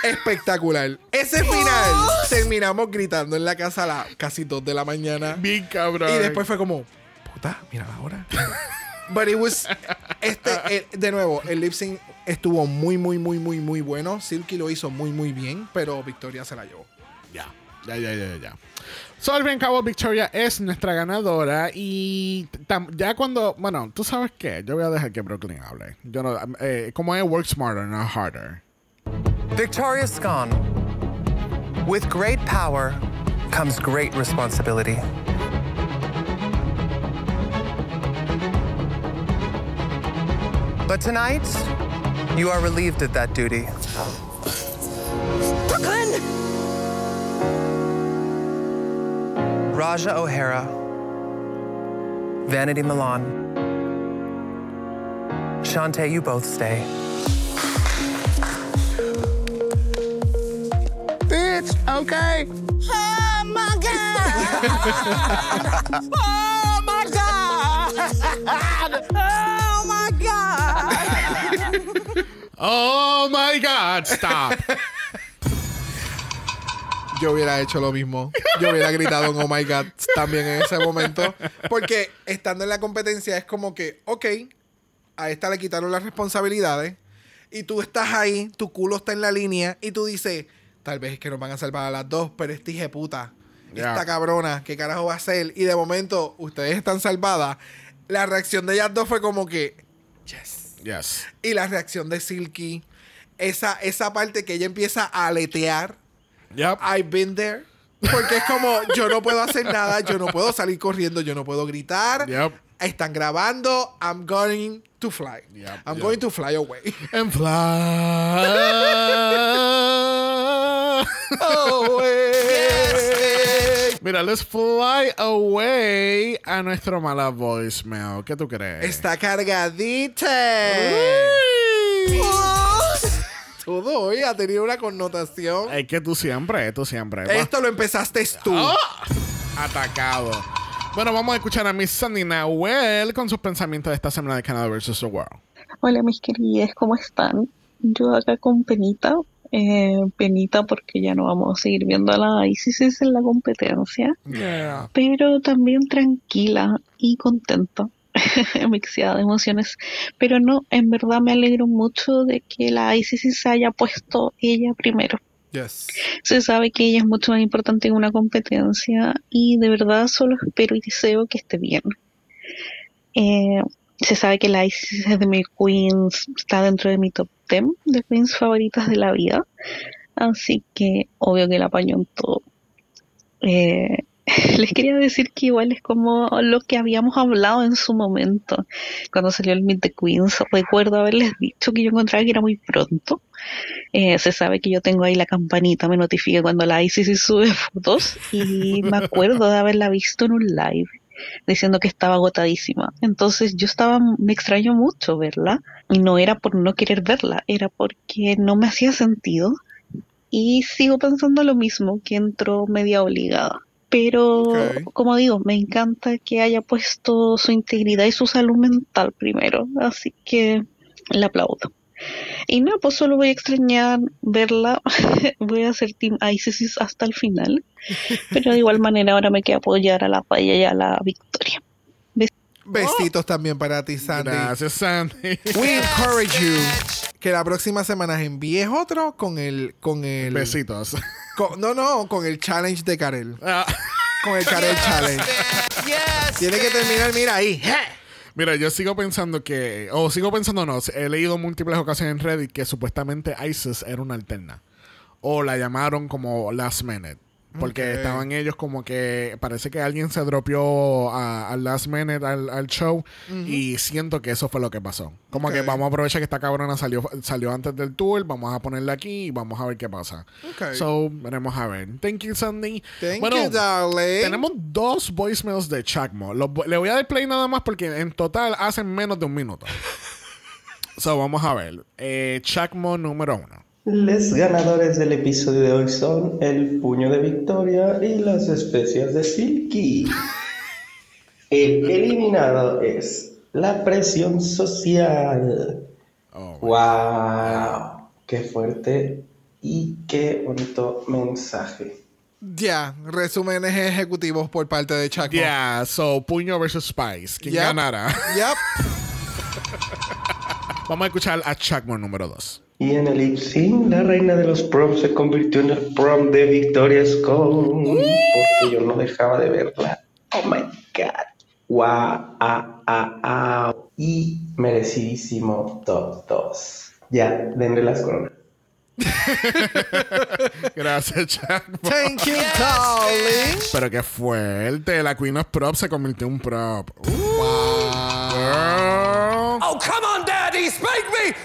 Espectacular. Ese final terminamos gritando en la casa a las casi 2 de la mañana. Bien cabrón. Y después fue como, puta, mira la hora. But it was, este, eh, de nuevo, el lip sync estuvo muy, muy, muy, muy, muy bueno. Silky lo hizo muy, muy bien, pero Victoria se la llevó. Ya, ya, ya, ya, ya. So, al fin cabo, Victoria es nuestra ganadora y tam- ya cuando, bueno, tú sabes qué, yo voy a dejar que Brooklyn hable. Yo no, eh, como es work smarter, not harder. Victoria Scone. With great power comes great responsibility. But tonight, you are relieved of that duty. Brooklyn! Raja O'Hara, Vanity Milan. Shantae, you both stay. Much, okay? Oh my God! oh my God! Oh my God! Oh my God, stop. Yo hubiera hecho lo mismo. Yo hubiera gritado un oh my god también en ese momento. Porque estando en la competencia es como que, ok, a esta le quitaron las responsabilidades. Y tú estás ahí, tu culo está en la línea. Y tú dices, tal vez es que nos van a salvar a las dos, pero este hija puta, esta cabrona, ¿qué carajo va a hacer? Y de momento, ustedes están salvadas. La reacción de ellas dos fue como que, yes. Yes. Y la reacción de Silky, esa, esa parte que ella empieza a aletear. Yep. I've been there. Porque es como, yo no puedo hacer nada, yo no puedo salir corriendo, yo no puedo gritar. Yep. Están grabando, I'm going to fly. Yep, I'm going to fly away. And fly. Mira, let's fly away a nuestro mala voicemail. ¿Qué tú crees? Está cargadita. Todo hoy ha tenido una connotación. Es que tú siempre, tú siempre. Esto lo empezaste tú. ¡Ah! Atacado. Bueno, vamos a escuchar a Miss Sandy Nahuel con sus pensamientos de esta semana de Canada vs. The World. Hola mis queridas, ¿cómo están? Yo acá con penita, eh, penita porque ya no vamos a seguir viendo a la ICC en la competencia, pero también tranquila y contenta, mixeada de emociones, pero no, en verdad me alegro mucho de que la ICC se haya puesto ella primero. Yes. Se sabe que ella es mucho más importante en una competencia y de verdad solo espero y deseo que esté bien. Eh, se sabe que la Isis es de mi queens, está dentro de mi top 10 de queens favoritas de la vida. Así que obvio que la apañó en todo. Eh, les quería decir que igual es como lo que habíamos hablado en su momento, cuando salió el Meet the Queens. Recuerdo haberles dicho que yo encontraba que era muy pronto. Eh, se sabe que yo tengo ahí la campanita, me notifica cuando la ICC sube fotos y me acuerdo de haberla visto en un live diciendo que estaba agotadísima. Entonces yo estaba, me extraño mucho verla y no era por no querer verla, era porque no me hacía sentido y sigo pensando lo mismo, que entró media obligada. Pero, como digo, me encanta que haya puesto su integridad y su salud mental primero, así que la aplaudo. Y no, pues solo voy a extrañar verla. voy a hacer Team ISIS hasta el final. Pero de igual manera ahora me queda apoyar a la Paya y a la Victoria. Besitos también para ti, Sandy. Gracias, Sandy. We encourage you que la próxima semana envíes otro con el con el Besitos. con- no, no, con el challenge de Karel. Ah, Con el Karel challenge. Yes! Tiene que terminar, mira ahí. Mira, yo sigo pensando que, o sigo pensando no, he leído múltiples ocasiones en Reddit que supuestamente ISIS era una alterna. O la llamaron como Last Minute. Porque estaban ellos como que parece que alguien se dropeó a- al last minute al, al show y siento que eso fue lo que pasó. Como que vamos a aprovechar que esta cabrona salió, salió antes del tour, vamos a ponerla aquí y vamos a ver qué pasa. Ok. So, veremos a ver. Thank you, Sandy. Thank Bueno, you, darling. tenemos dos voicemails de Chacmo. Los le voy a dar play nada más porque en total hacen menos de un minuto. so, vamos a ver. Eh, Chacmo número uno. Los ganadores del episodio de hoy son el puño de Victoria y las especias de Silky. El eliminado es la presión social. Oh, ¡Wow! ¡Qué fuerte y qué bonito mensaje! Ya, resúmenes ejecutivos por parte de Chaco. Yeah, so Puño versus Spice. ¿Quién Yep. ganará? Yep. Vamos a escuchar a Chacmo número dos. Y en el lip sync, la reina de los proms se convirtió en el prom de Victoria Scone. Porque yo no dejaba de verla. Oh my god. Wow. Ah, ah, ah. Y merecidísimo top 2. Ya, denle las coronas. Gracias, Chacmo. Thank you, darling. Pero qué fuerte. La Queen of Prop se convirtió en un prop. Uh, girl. Oh, come on, Daddy, spank me!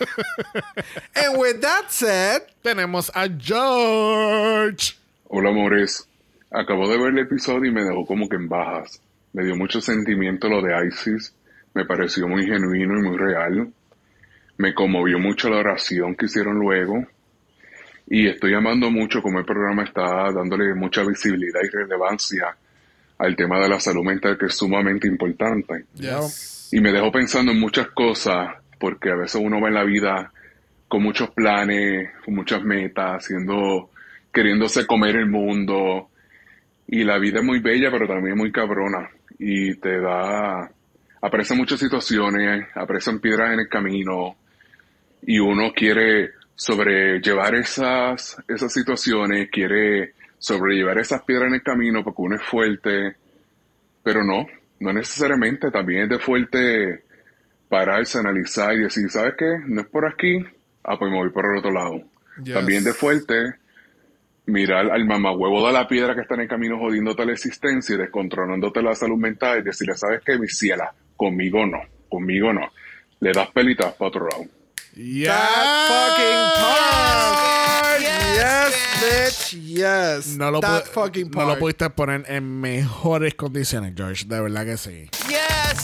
And with that said, Tenemos a George. Hola amores, acabo de ver el episodio y me dejó como que en bajas. Me dio mucho sentimiento lo de Isis, me pareció muy genuino y muy real. Me conmovió mucho la oración que hicieron luego. Y estoy amando mucho como el programa está dándole mucha visibilidad y relevancia al tema de la salud mental, que es sumamente importante. Y me dejó pensando en muchas cosas, porque a veces uno va en la vida con muchos planes, con muchas metas, haciendo, queriéndose comer el mundo. Y la vida es muy bella, pero también muy cabrona. Y te da, aparecen muchas situaciones, aparecen piedras en el camino. Y uno quiere sobrellevar esas, esas situaciones, quiere sobrellevar esas piedras en el camino porque uno es fuerte. Pero no, no necesariamente. También es de fuerte pararse, analizar y decir, ¿sabes qué? No es por aquí, ah, pues me voy por el otro lado. Yes. También de fuerte, mirar al mamahuevo de la piedra que está en el camino jodiéndote la existencia y descontrolándote la salud mental y decirle, ¿sabes qué, mi ciela? Conmigo no, conmigo no. Le das pelitas para otro lado. That Yes. No lo, That fucking no part. lo pudiste poner en mejores condiciones, George. De verdad que sí.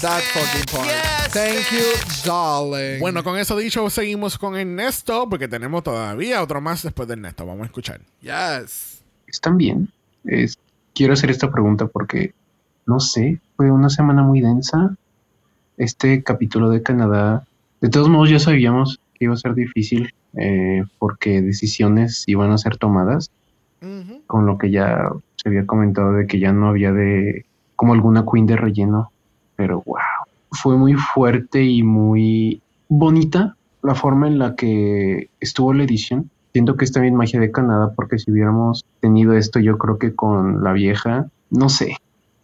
That fucking part. Thank you, darling. Bueno, con eso dicho, seguimos con Ernesto, porque tenemos todavía otro más después de Ernesto. Vamos a escuchar. Yes. ¿Están bien? Es- quiero hacer esta pregunta porque, no sé, fue una semana muy densa. Este capítulo de Canadá, de todos modos ya sabíamos que iba a ser difícil eh, porque decisiones iban a ser tomadas, con lo que ya se había comentado de que ya no había de como alguna queen de relleno, pero wow, fue muy fuerte y muy bonita la forma en la que estuvo la edición. Siento que es también magia de Canadá, porque si hubiéramos tenido esto, yo creo que con la vieja, no sé,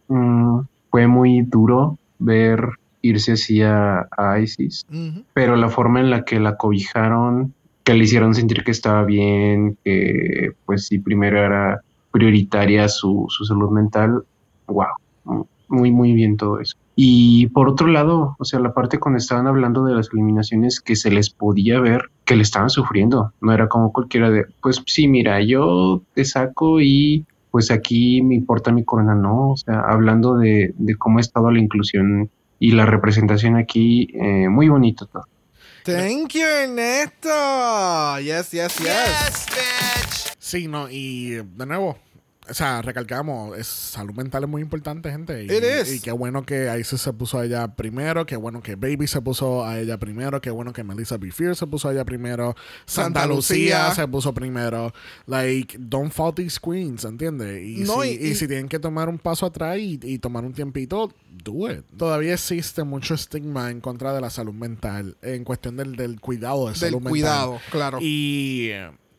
mm, fue muy duro ver irse así a, a Isis, pero la forma en la que la cobijaron, que le hicieron sentir que estaba bien, que pues sí, primero era prioritaria su, su salud mental, wow, muy, muy bien todo eso. Y por otro lado, o sea, la parte cuando estaban hablando de las eliminaciones que se les podía ver que le estaban sufriendo, no era como cualquiera de, pues sí, mira, yo te saco y pues aquí me importa mi corona, no, o sea, hablando de, de cómo ha estado la inclusión y la representación aquí, eh, muy bonito todo. Thank you, Ernesto. Yes, yes, yes. Sí, no, y de nuevo, o sea, recalcamos, es, salud mental es muy importante, gente. Y, It is. y qué bueno que Isis se puso a ella primero, qué bueno que Baby se puso a ella primero, qué bueno que Melissa B. Fierce se puso a ella primero, Santa, Santa Lucía, Lucía. se puso primero. Like, don't fault these queens, ¿entiendes? Y, No, si, y- y si tienen que tomar un paso atrás y, y tomar un tiempito, do it. Todavía existe mucho estigma en contra de la salud mental, en cuestión del, del cuidado de Del salud mental. cuidado, claro. Y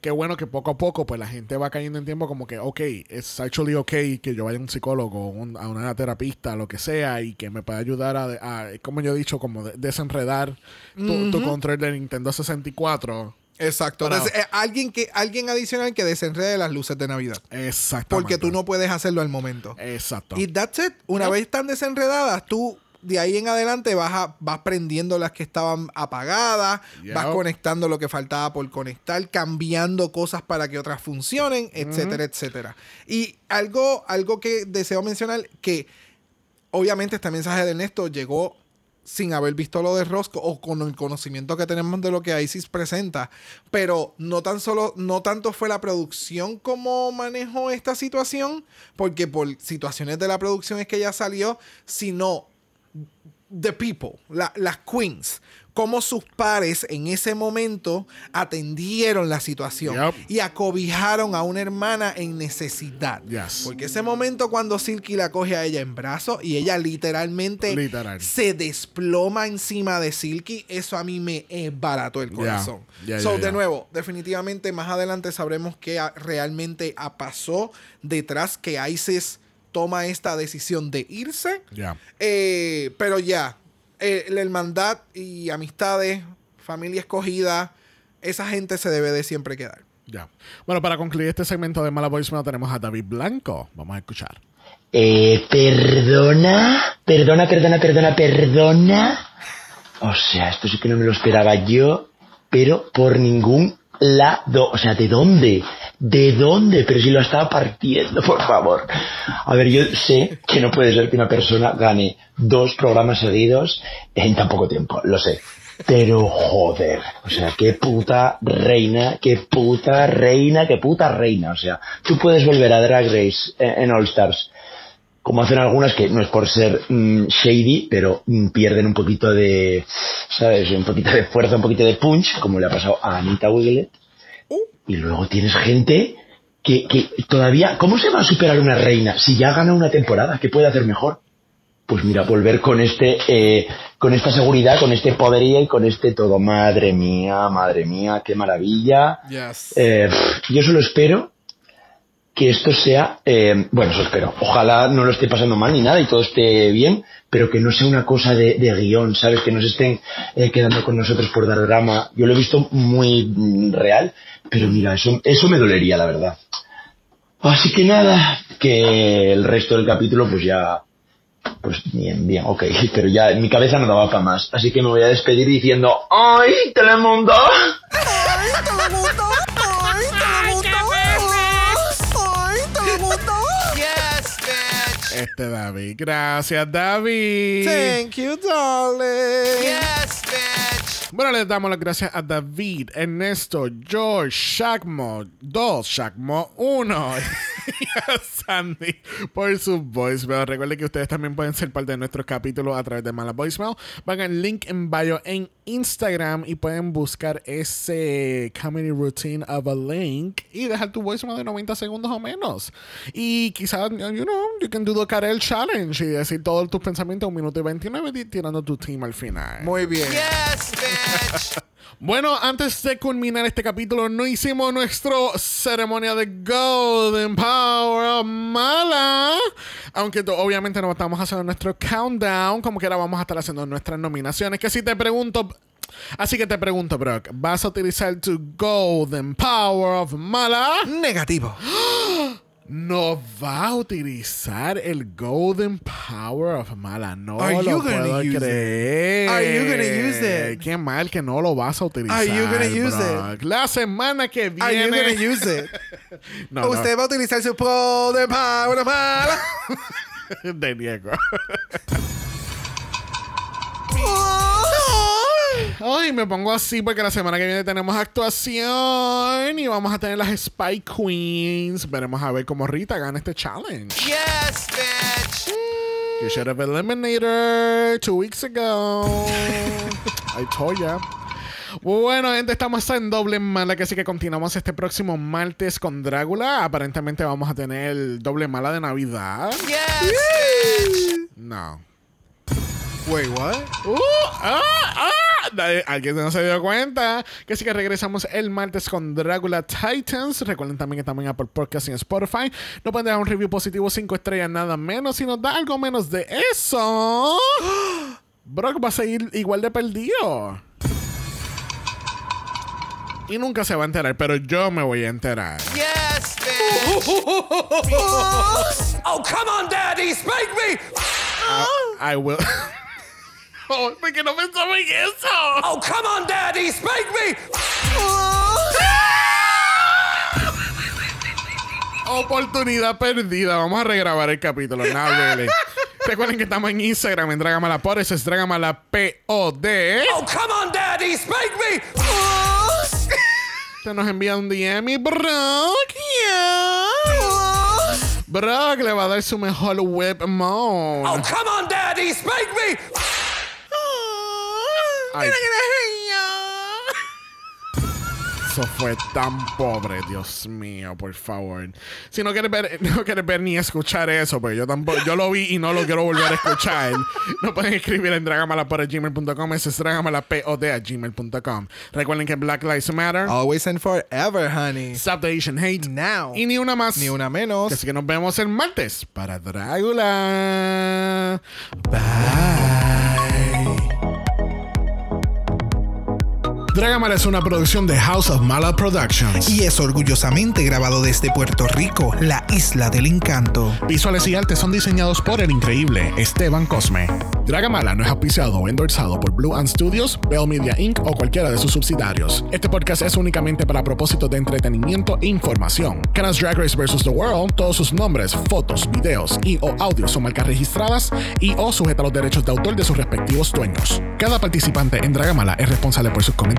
qué bueno que poco a poco pues la gente va cayendo en tiempo como que, ok, es actually ok que yo vaya a un psicólogo, un- a una terapista, lo que sea, y que me pueda ayudar a, a, como yo he dicho, como de- desenredar tu, control de Nintendo 64. Exacto. Para- eh, alguien, que, alguien adicional que desenrede las luces de Navidad. Exactamente. Porque tú no puedes hacerlo al momento. Exacto. Y that's it. Una vez están desenredadas, tú de ahí en adelante vas, a- vas prendiendo las que estaban apagadas, Yep. vas conectando lo que faltaba por conectar, cambiando cosas para que otras funcionen, etcétera, etcétera. Y algo, algo que deseo mencionar, que obviamente este mensaje de Ernesto llegó sin haber visto lo de Rosco o con el conocimiento que tenemos de lo que ISIS presenta, pero no tan solo, no tanto fue la producción como manejó esta situación, porque por situaciones de la producción es que ella salió, sino the people, la- las queens, cómo sus pares en ese momento atendieron la situación Yep. y acobijaron a una hermana en necesidad. Yes. Porque ese momento cuando Silky la coge a ella en brazos y ella literalmente Literal. se desploma encima de Silky, eso a mí me barató el corazón. so, de nuevo, definitivamente más adelante sabremos qué realmente pasó detrás que ISIS toma esta decisión de irse. Eh, pero ya, eh, la hermandad y amistades, familia escogida, esa gente se debe de siempre quedar. Ya. Bueno, para concluir este segmento de Mala Voicemail tenemos a David Blanco. Vamos a escuchar. Eh, perdona, perdona, perdona, perdona, perdona. O sea, esto sí que no me lo esperaba yo, pero por ningún lado. O sea, ¿de dónde? ¿De dónde? Pero si lo estaba partiendo, por favor. A ver, yo sé que no puede ser que una persona gane dos programas seguidos en tan poco tiempo, lo sé. Pero joder, o sea, qué puta reina, qué puta reina, qué puta reina. O sea, tú puedes volver a Drag Race eh, en All Stars, como hacen algunas que no es por ser mm, shady, pero mm, pierden un poquito de, ¿sabes? Un poquito de fuerza, un poquito de punch, como le ha pasado a Anita Wiglet. Y luego tienes gente que, que todavía, ¿cómo se va a superar una reina si ya gana una temporada? ¿Qué puede hacer mejor? Pues mira, volver con este, eh, con esta seguridad, con este poderío y con este todo. Madre mía, madre mía, qué maravilla. Yes. Eh, pff, yo solo espero que esto sea, eh, bueno, eso espero. Ojalá no lo esté pasando mal ni nada y todo esté bien, pero que no sea una cosa de, de guion, ¿sabes? Que no se estén eh, quedando con nosotros por dar drama. Yo lo he visto muy mm, real, pero mira, eso, eso me dolería, la verdad. Así que nada, que el resto del capítulo pues ya, pues bien, bien, ok, pero ya mi cabeza no daba para más. Así que me voy a despedir diciendo, ¡ay, Telemundo! Este David. Gracias, David. Thank you, darling. Yes, bitch. Bueno, le damos las gracias a David, Ernesto, George, Shakmo 2, Shakmo 1 y a Sandy por su voicemail. Recuerden que ustedes también pueden ser parte de nuestros capítulos a través de Mala Voicemail. Van al link en bio en Instagram y pueden buscar ese comedy routine of a link y dejar tu voicemail de 90 segundos o menos. Y quizás, you know, you can do the Karel Challenge y decir todos tus pensamientos en un minuto y 29 ti- tirando tu team al final. Muy bien. Yes, bitch. Bueno, antes de culminar este capítulo, no hicimos nuestro ceremonia de Golden Power of Mala. Aunque obviamente no estamos haciendo nuestro countdown, como que ahora vamos a estar haciendo nuestras nominaciones. Que si te pregunto. Así que te pregunto, Brock, ¿vas a utilizar tu Golden Power of Mala? Negativo. No va a utilizar el Golden Power of Mala. No Are lo you gonna puedo use it? creer. Are you gonna use it? Qué mal que no lo vas a utilizar. Are you gonna use Brock. La semana que viene. Are you gonna use it? no, no. Usted va a utilizar su poder power mala. De niego. Ay, me pongo así porque la semana que viene tenemos actuación y vamos a tener las Spy Queens. Veremos a ver cómo Rita gana este challenge. Yes, bitch. You should have eliminated her two weeks ago. I told ya. Bueno, gente, estamos en doble mala, que así que continuamos este próximo martes con Drácula. Aparentemente vamos a tener doble mala de Navidad. Yes, bitch. No. Wait, what? Uh, ah, ah. Nadie- Alguien no se dio cuenta. Que sí que regresamos el martes con Drácula Titans. Recuerden también que en Apple Podcast y en Spotify. No pueden dejar un review positivo 5 estrellas nada menos. Si nos da algo menos de eso, Brock va a seguir igual de perdido. Y nunca se va a enterar, pero yo me voy a enterar. Yes, bitch. Oh, come on, Daddy, spank me! I will. oh, porque no pensaba en eso. Oh, come on, Daddy, spank me! Oportunidad perdida. Vamos a regrabar el capítulo. Nada. Recuerden que estamos en Instagram en Dragamala por eso es Dragamala P-O-D. Oh, come on, Daddy, spank me! Te nos envía un DM y Brock. yeah. Brock le va a dar su mejor web mode. Oh, come on, Daddy, spank me! Ay. Eso fue tan pobre, Dios mío, por favor. Si no quieres ver, no quieres ver ni escuchar eso, porque yo tampoco, yo lo vi y no lo quiero volver a escuchar. No pueden escribir en dragamalapod.gmail.com, eso es dragamalapod a gmail.com. Recuerden que Black Lives Matter, Always and forever, honey. Stop the Asian Hate, Now. y ni una más. Ni una menos. Así que nos vemos el martes para Drácula. Bye. Dragamala es una producción de House of Mala Productions. Y es orgullosamente grabado desde Puerto Rico, la isla del encanto. Visuales y artes son diseñados por el increíble Esteban Cosme. Dragamala no es auspiciado o endorsado por Blue Ant Studios, Bell Media Inc. o cualquiera de sus subsidiarios. Este podcast es únicamente para propósitos de entretenimiento e información. Canas Drag Race vs. The World, todos sus nombres, fotos, videos y o audios son marcas registradas y o sujeta a los derechos de autor de sus respectivos dueños. Cada participante en Dragamala es responsable por sus